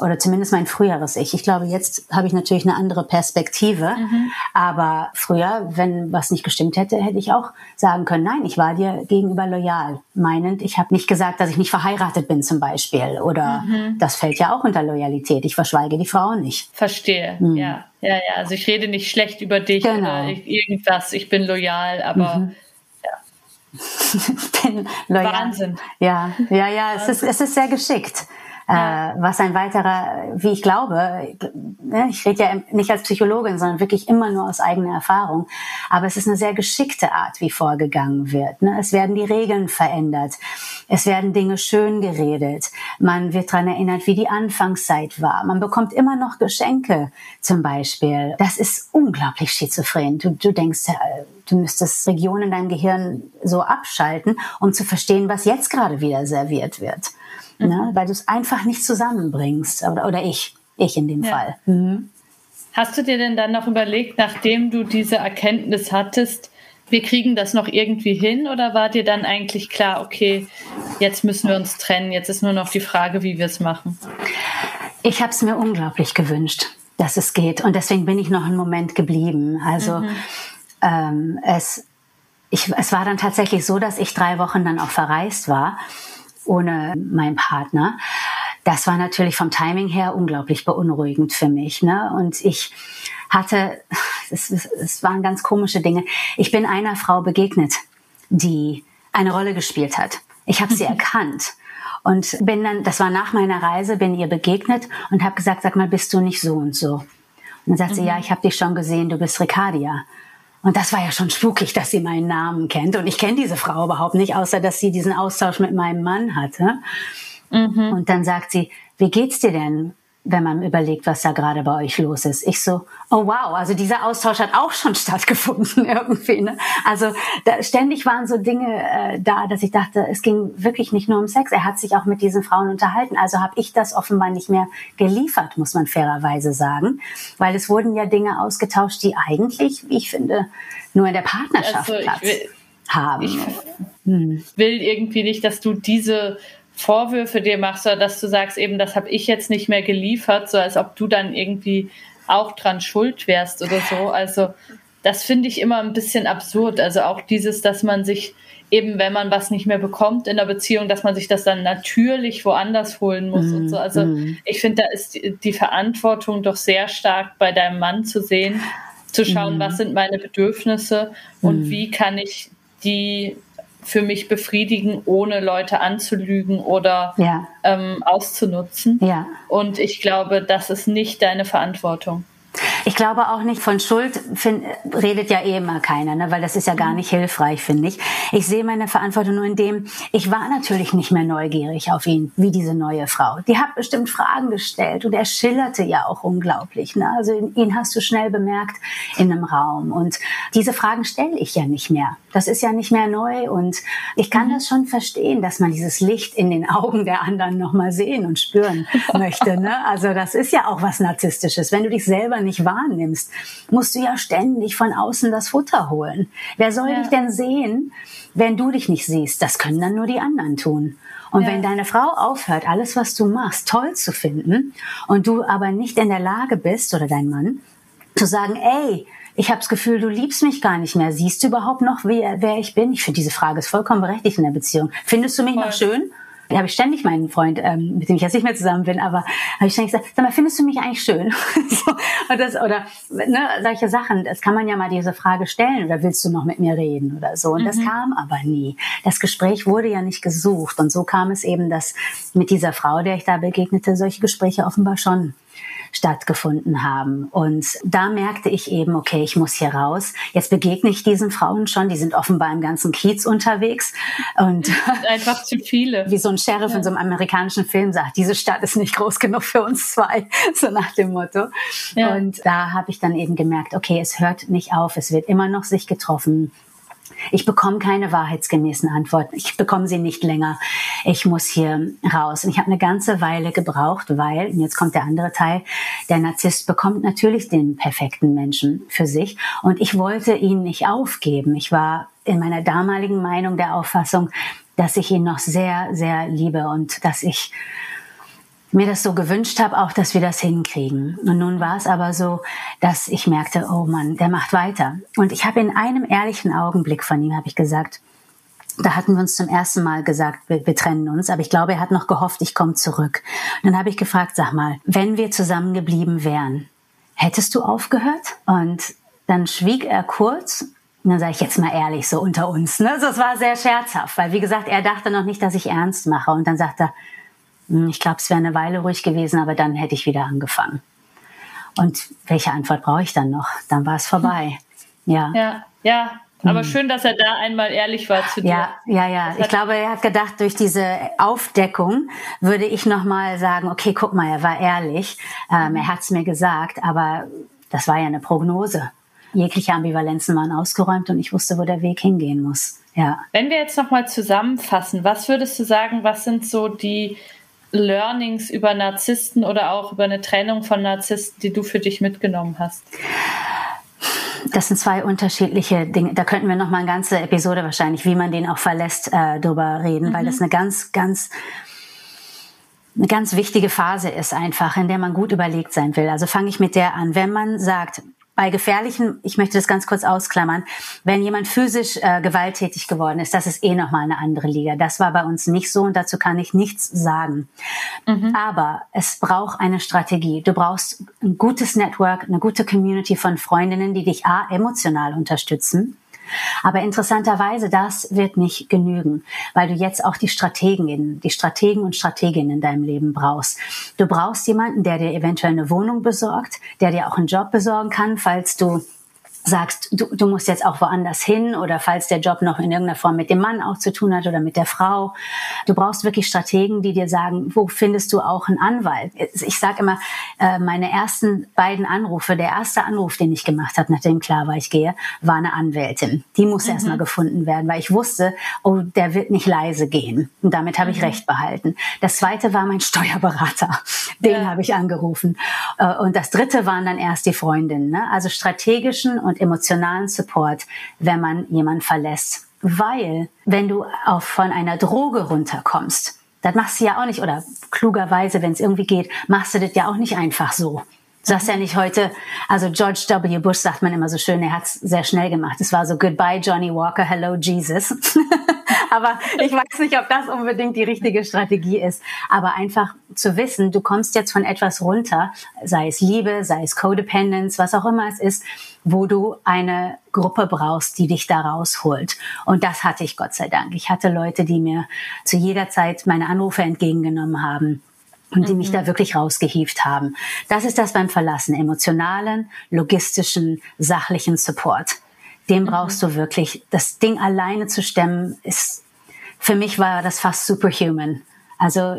oder zumindest mein früheres Ich. Ich glaube, jetzt habe ich natürlich eine andere Perspektive, mhm. aber früher, wenn was nicht gestimmt hätte, hätte ich auch sagen können, nein, ich war dir gegenüber loyal. Meinend, ich habe nicht gesagt, dass ich nicht verheiratet bin zum Beispiel oder mhm. das fällt ja auch unter Loyalität. Ich verschweige die Frau nicht. Verstehe, mhm. ja. Ja, ja, also ich rede nicht schlecht über dich genau. oder irgendwas, ich bin loyal, aber mhm. ich bin loyal. Wahnsinn. Ja, ja, ja, es ist, es ist sehr geschickt. Ja. Äh, was ein weiterer, wie ich glaube, ne, ich rede ja nicht als Psychologin, sondern wirklich immer nur aus eigener Erfahrung, aber es ist eine sehr geschickte Art, wie vorgegangen wird. Ne? Es werden die Regeln verändert, es werden Dinge schön geredet, man wird daran erinnert, wie die Anfangszeit war, man bekommt immer noch Geschenke zum Beispiel. Das ist unglaublich schizophren. Du, du denkst, du müsstest Regionen in deinem Gehirn so abschalten, um zu verstehen, was jetzt gerade wieder serviert wird mhm. ne? weil du es einfach nicht zusammenbringst. Oder, oder ich, ich in dem ja. Fall. Mhm. Hast du dir denn dann noch überlegt, nachdem du diese Erkenntnis hattest, wir kriegen das noch irgendwie hin oder war dir dann eigentlich klar, okay, jetzt müssen wir uns trennen, jetzt ist nur noch die Frage, wie wir es machen? Ich habe es mir unglaublich gewünscht, dass es geht und deswegen bin ich noch einen Moment geblieben. Also mhm. ähm, es, ich, es war dann tatsächlich so, dass ich drei Wochen dann auch verreist war ohne meinen Partner. Das war natürlich vom Timing her unglaublich beunruhigend für mich. Ne? Und ich hatte, es, es waren ganz komische Dinge. Ich bin einer Frau begegnet, die eine Rolle gespielt hat. Ich habe sie erkannt und bin dann, das war nach meiner Reise, bin ihr begegnet und habe gesagt, sag mal, bist du nicht so und so? Und dann sagt mhm. sie, ja, ich habe dich schon gesehen, du bist Ricardia. Und das war ja schon spukig, dass sie meinen Namen kennt. Und ich kenne diese Frau überhaupt nicht, außer dass sie diesen Austausch mit meinem Mann hatte. Mhm. Und dann sagt sie, wie geht's dir denn? Wenn man überlegt, was da gerade bei euch los ist. Ich so, oh wow, also dieser Austausch hat auch schon stattgefunden irgendwie. Ne? Also da, ständig waren so Dinge äh, da, dass ich dachte, es ging wirklich nicht nur um Sex. Er hat sich auch mit diesen Frauen unterhalten. Also habe ich das offenbar nicht mehr geliefert, muss man fairerweise sagen, weil es wurden ja Dinge ausgetauscht, die eigentlich, wie ich finde, nur in der Partnerschaft also Platz will, haben. Ich hm. will irgendwie nicht, dass du diese Vorwürfe dir machst oder dass du sagst, eben, das habe ich jetzt nicht mehr geliefert, so als ob du dann irgendwie auch dran schuld wärst oder so. Also das finde ich immer ein bisschen absurd. Also auch dieses, dass man sich eben, wenn man was nicht mehr bekommt in der Beziehung, dass man sich das dann natürlich woanders holen muss mm, und so. Also mm. ich finde, da ist die, die, Verantwortung doch sehr stark bei deinem Mann zu sehen, zu schauen, mm. was sind meine Bedürfnisse und mm. wie kann ich die für mich befriedigen, ohne Leute anzulügen oder ja. ähm, auszunutzen. Ja. Und ich glaube, das ist nicht deine Verantwortung. Ich glaube auch nicht von Schuld find, redet ja eh immer keiner, ne? weil das ist ja gar nicht hilfreich, finde ich. Ich sehe meine Verantwortung nur in dem, ich war natürlich nicht mehr neugierig auf ihn, wie diese neue Frau. Die hat bestimmt Fragen gestellt und er schillerte ja auch unglaublich. Ne? Also ihn hast du schnell bemerkt in einem Raum und diese Fragen stelle ich ja nicht mehr. Das ist ja nicht mehr neu und ich kann mhm. das schon verstehen, dass man dieses Licht in den Augen der anderen nochmal sehen und spüren möchte. Ne? Also das ist ja auch was Narzisstisches. Wenn du dich selber nicht wahrnimmst, musst du ja ständig von außen das Futter holen. Wer soll ja. dich denn sehen, wenn du dich nicht siehst? Das können dann nur die anderen tun. Und ja. wenn deine Frau aufhört, alles, was du machst, toll zu finden und du aber nicht in der Lage bist, oder dein Mann, zu sagen, ey, ich habe das Gefühl, du liebst mich gar nicht mehr. Siehst du überhaupt noch, wer, wer ich bin? Ich finde, diese Frage ist vollkommen berechtigt in der Beziehung. Findest du mich Voll. noch schön? Da habe ich ständig meinen Freund, ähm, mit dem ich jetzt nicht mehr zusammen bin, aber habe ich ständig gesagt, sag mal, findest du mich eigentlich schön? so, und das, oder ne, solche Sachen, das kann man ja mal diese Frage stellen, oder willst du noch mit mir reden oder so. Und mhm. das kam aber nie. Das Gespräch wurde ja nicht gesucht. Und so kam es eben, dass mit dieser Frau, der ich da begegnete, solche Gespräche offenbar schon stattgefunden haben. Und da merkte ich eben, okay, ich muss hier raus. Jetzt begegne ich diesen Frauen schon, die sind offenbar im ganzen Kiez unterwegs. Und einfach zu viele. Wie so ein Sheriff ja. in so einem amerikanischen Film sagt, diese Stadt ist nicht groß genug für uns zwei, so nach dem Motto. Ja. Und da habe ich dann eben gemerkt, okay, es hört nicht auf, es wird immer noch sich getroffen. Ich bekomme keine wahrheitsgemäßen Antworten. Ich bekomme sie nicht länger. Ich muss hier raus. Und ich habe eine ganze Weile gebraucht, weil, und jetzt kommt der andere Teil, der Narzisst bekommt natürlich den perfekten Menschen für sich. Und ich wollte ihn nicht aufgeben. Ich war in meiner damaligen Meinung der Auffassung, dass ich ihn noch sehr, sehr liebe und dass ich mir das so gewünscht habe, auch, dass wir das hinkriegen. Und nun war es aber so, dass ich merkte, oh Mann, der macht weiter. Und ich habe in einem ehrlichen Augenblick von ihm, habe ich gesagt, da hatten wir uns zum ersten Mal gesagt, wir, wir trennen uns, aber ich glaube, er hat noch gehofft, ich komme zurück. Und dann habe ich gefragt, sag mal, wenn wir zusammengeblieben wären, hättest du aufgehört? Und dann schwieg er kurz und dann sage ich jetzt mal ehrlich, so unter uns. Ne? Das war sehr scherzhaft, weil wie gesagt, er dachte noch nicht, dass ich ernst mache. Und dann sagt er, ich glaube, es wäre eine Weile ruhig gewesen, aber dann hätte ich wieder angefangen. Und welche Antwort brauche ich dann noch? Dann war es vorbei. Ja. Ja, ja. Aber hm. schön, dass er da einmal ehrlich war zu dir. Ja, ja, ja. Ich glaube, er hat gedacht, durch diese Aufdeckung würde ich nochmal sagen, okay, guck mal, er war ehrlich. Ähm, er hat es mir gesagt, aber das war ja eine Prognose. Jegliche Ambivalenzen waren ausgeräumt und ich wusste, wo der Weg hingehen muss. Ja. Wenn wir jetzt nochmal zusammenfassen, was würdest du sagen, was sind so die Learnings über Narzissten oder auch über eine Trennung von Narzissten, die du für dich mitgenommen hast? Das sind zwei unterschiedliche Dinge. Da könnten wir noch mal eine ganze Episode wahrscheinlich, wie man den auch verlässt, äh, drüber reden, mhm. weil das eine ganz, ganz eine ganz wichtige Phase ist einfach, in der man gut überlegt sein will. Also fange ich mit der an. Wenn man sagt, bei gefährlichen, ich möchte das ganz kurz ausklammern, wenn jemand physisch äh, gewalttätig geworden ist, das ist eh nochmal eine andere Liga. Das war bei uns nicht so und dazu kann ich nichts sagen. Mhm. Aber es braucht eine Strategie. Du brauchst ein gutes Network, eine gute Community von Freundinnen, die dich A, emotional unterstützen aber interessanterweise, das wird nicht genügen, weil du jetzt auch die Strategen, die Strategen und Strateginnen in deinem Leben brauchst. Du brauchst jemanden, der dir eventuell eine Wohnung besorgt, der dir auch einen Job besorgen kann, falls du sagst, du, du musst jetzt auch woanders hin oder falls der Job noch in irgendeiner Form mit dem Mann auch zu tun hat oder mit der Frau. Du brauchst wirklich Strategen, die dir sagen, wo findest du auch einen Anwalt? Ich sage immer, äh, meine ersten beiden Anrufe, der erste Anruf, den ich gemacht habe, nachdem klar war, ich gehe, war eine Anwältin. Die musste mhm. erstmal gefunden werden, weil ich wusste, oh, der wird nicht leise gehen. Und damit habe ich mhm. recht behalten. Das zweite war mein Steuerberater. Den ja. habe ich angerufen. Äh, und das dritte waren dann erst die Freundinnen. Ne? Also strategischen und und emotionalen Support, wenn man jemanden verlässt. Weil, wenn du auch von einer Droge runterkommst, das machst du ja auch nicht, oder klugerweise, wenn es irgendwie geht, machst du das ja auch nicht einfach so. Du sagst ja nicht heute, also George W. Bush sagt man immer so schön, er hat es sehr schnell gemacht. Es war so Goodbye Johnny Walker, Hello Jesus. Aber ich weiß nicht, ob das unbedingt die richtige Strategie ist. Aber einfach zu wissen, du kommst jetzt von etwas runter, sei es Liebe, sei es Codependence, was auch immer es ist, wo du eine Gruppe brauchst, die dich da rausholt. Und das hatte ich Gott sei Dank. Ich hatte Leute, die mir zu jeder Zeit meine Anrufe entgegengenommen haben und die mich da mhm. wirklich rausgehieft haben. Das ist das beim Verlassen, emotionalen, logistischen, sachlichen Support. Den mhm. brauchst du wirklich. Das Ding alleine zu stemmen, ist, für mich war das fast superhuman. Also,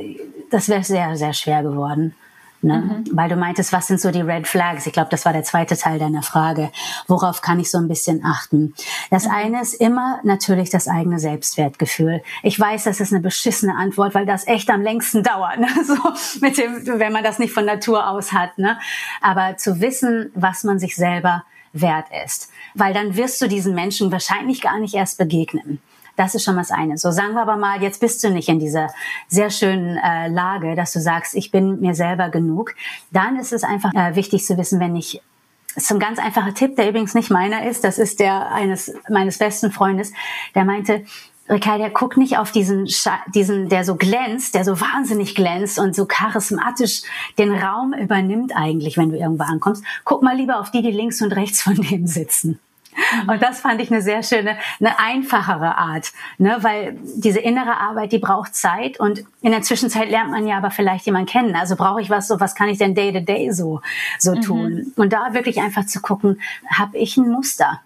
das wäre sehr, sehr schwer geworden. Ne? Mhm. Weil du meintest, was sind so die Red Flags? Ich glaube, das war der zweite Teil deiner Frage. Worauf kann ich so ein bisschen achten? Das mhm. eine ist immer natürlich das eigene Selbstwertgefühl. Ich weiß, das ist eine beschissene Antwort, weil das echt am längsten dauert. Ne? So mit dem, wenn man das nicht von Natur aus hat. Ne? Aber zu wissen, was man sich selber wert ist. Weil dann wirst du diesen Menschen wahrscheinlich gar nicht erst begegnen. Das ist schon was eine. So sagen wir aber mal, jetzt bist du nicht in dieser sehr schönen äh, Lage, dass du sagst, ich bin mir selber genug. Dann ist es einfach äh, wichtig zu wissen, wenn ich das ist ein ganz einfacher Tipp, der übrigens nicht meiner ist. Das ist der eines meines besten Freundes. Der meinte, Ricarda, guck nicht auf diesen, diesen, der so glänzt, der so wahnsinnig glänzt und so charismatisch den Raum übernimmt eigentlich, wenn du irgendwo ankommst. Guck mal lieber auf die, die links und rechts von dem sitzen. Mhm. Und das fand ich eine sehr schöne, eine einfachere Art, ne? weil diese innere Arbeit, die braucht Zeit und in der Zwischenzeit lernt man ja aber vielleicht jemanden kennen. Also brauche ich was, so was kann ich denn day to day so so mhm. tun? Und da wirklich einfach zu gucken, habe ich ein Muster?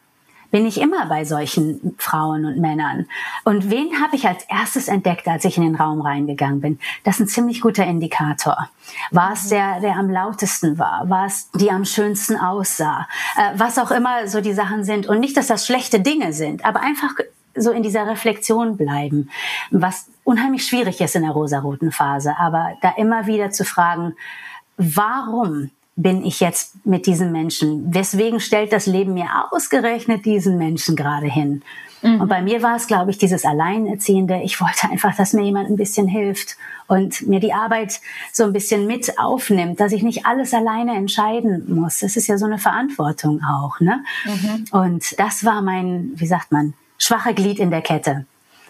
Bin ich immer bei solchen Frauen und Männern. Und wen habe ich als erstes entdeckt, als ich in den Raum reingegangen bin? Das ist ein ziemlich guter Indikator. War es der, der am lautesten war? War es die am schönsten aussah? Äh, was auch immer so die Sachen sind. Und nicht, dass das schlechte Dinge sind, aber einfach so in dieser Reflexion bleiben, was unheimlich schwierig ist in der rosaroten Phase. Aber da immer wieder zu fragen, warum bin ich jetzt mit diesen Menschen? Weswegen stellt das Leben mir ausgerechnet diesen Menschen gerade hin? Mhm. Und bei mir war es, glaube ich, dieses Alleinerziehende. Ich wollte einfach, dass mir jemand ein bisschen hilft und mir die Arbeit so ein bisschen mit aufnimmt, dass ich nicht alles alleine entscheiden muss. Das ist ja so eine Verantwortung auch, ne? Mhm. Und das war mein, wie sagt man, schwache Glied in der Kette.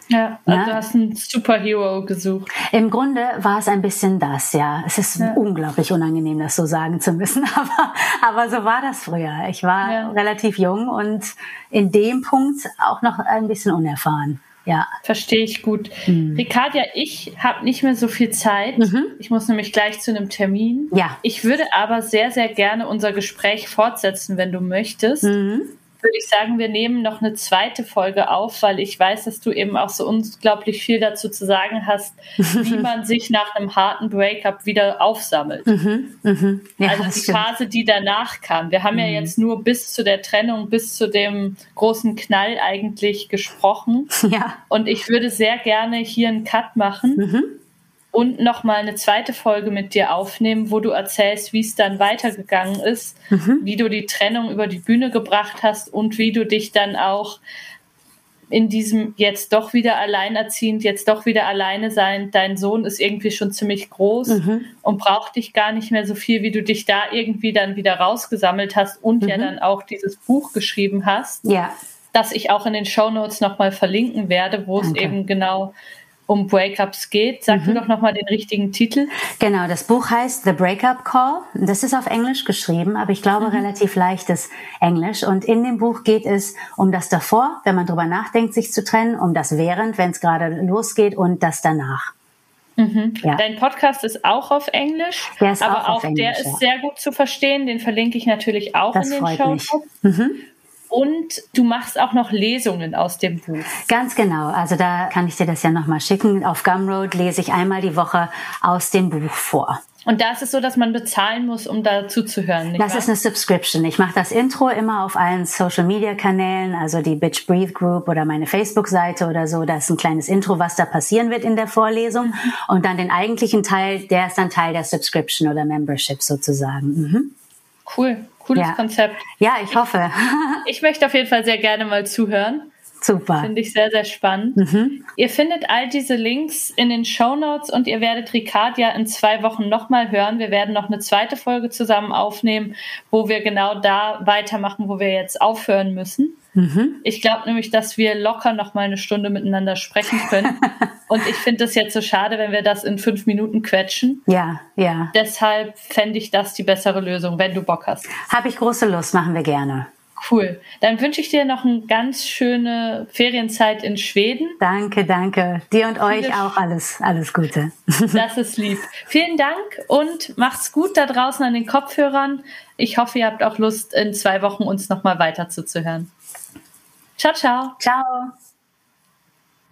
Ja, also ja? du hast einen Superhero gesucht. Im Grunde war es ein bisschen das, ja. Es ist ja. unglaublich unangenehm, das so sagen zu müssen, aber, aber so war das früher. Ich war ja. relativ jung und in dem Punkt auch noch ein bisschen unerfahren. Ja. Verstehe ich gut. Mhm. Ricardia, ich habe nicht mehr so viel Zeit. Mhm. Ich muss nämlich gleich zu einem Termin. Ja. Ich würde aber sehr, sehr gerne unser Gespräch fortsetzen, wenn du möchtest. Mhm würde ich sagen, wir nehmen noch eine zweite Folge auf, weil ich weiß, dass du eben auch so unglaublich viel dazu zu sagen hast, wie man sich nach einem harten Breakup wieder aufsammelt. Mhm, mh. ja, also die Phase, die danach kam. Wir haben mhm. ja jetzt nur bis zu der Trennung, bis zu dem großen Knall eigentlich gesprochen. Ja. Und ich würde sehr gerne hier einen Cut machen. Und nochmal eine zweite Folge mit dir aufnehmen, wo du erzählst, wie es dann weitergegangen ist, mhm. wie du die Trennung über die Bühne gebracht hast und wie du dich dann auch in diesem jetzt doch wieder alleinerziehend, jetzt doch wieder alleine sein, dein Sohn ist irgendwie schon ziemlich groß mhm. und braucht dich gar nicht mehr so viel, wie du dich da irgendwie dann wieder rausgesammelt hast und mhm. ja dann auch dieses Buch geschrieben hast. Ja. Das ich auch in den Show Notes nochmal verlinken werde, wo Danke. es eben genau um Breakups geht. Sag mhm. du doch nochmal den richtigen Titel. Genau, das Buch heißt The Breakup Call. Das ist auf Englisch geschrieben, aber ich glaube mhm. relativ leichtes Englisch. Und in dem Buch geht es um das davor, wenn man drüber nachdenkt, sich zu trennen, um das während, wenn es gerade losgeht und das danach. Mhm. Ja. Dein Podcast ist auch auf Englisch, aber auch, auch Englisch, der ist sehr gut zu verstehen. Den verlinke ich natürlich auch das in den Show Notes. Mhm. Und du machst auch noch Lesungen aus dem Buch. Ganz genau. Also da kann ich dir das ja nochmal schicken. Auf Gumroad lese ich einmal die Woche aus dem Buch vor. Und da ist es so, dass man bezahlen muss, um dazu zu hören. das wahr? ist eine Subscription. Ich mache das Intro immer auf allen Social Media Kanälen, also die Bitch Breathe Group oder meine Facebook-Seite oder so. Da ist ein kleines Intro, was da passieren wird in der Vorlesung. Mhm. Und dann den eigentlichen Teil, der ist dann Teil der Subscription oder Membership sozusagen. Mhm. Cool. Cooles ja. Konzept. Ja, ich hoffe. ich möchte auf jeden Fall sehr gerne mal zuhören. Super. Finde ich sehr, sehr spannend. Mhm. Ihr findet all diese Links in den Show Notes und ihr werdet Ricard ja in zwei Wochen nochmal hören. Wir werden noch eine zweite Folge zusammen aufnehmen, wo wir genau da weitermachen, wo wir jetzt aufhören müssen. Mhm. Ich glaube nämlich, dass wir locker noch mal eine Stunde miteinander sprechen können. Und ich finde es jetzt so schade, wenn wir das in fünf Minuten quetschen. Ja, ja. Deshalb fände ich das die bessere Lösung, wenn du Bock hast. Habe ich große Lust, machen wir gerne. Cool. Dann wünsche ich dir noch eine ganz schöne Ferienzeit in Schweden. Danke, danke. Dir und euch auch alles, alles Gute. Das ist lieb. Vielen Dank und macht's gut da draußen an den Kopfhörern. Ich hoffe, ihr habt auch Lust, in zwei Wochen uns nochmal weiter zuzuhören. Ciao, ciao. Ciao.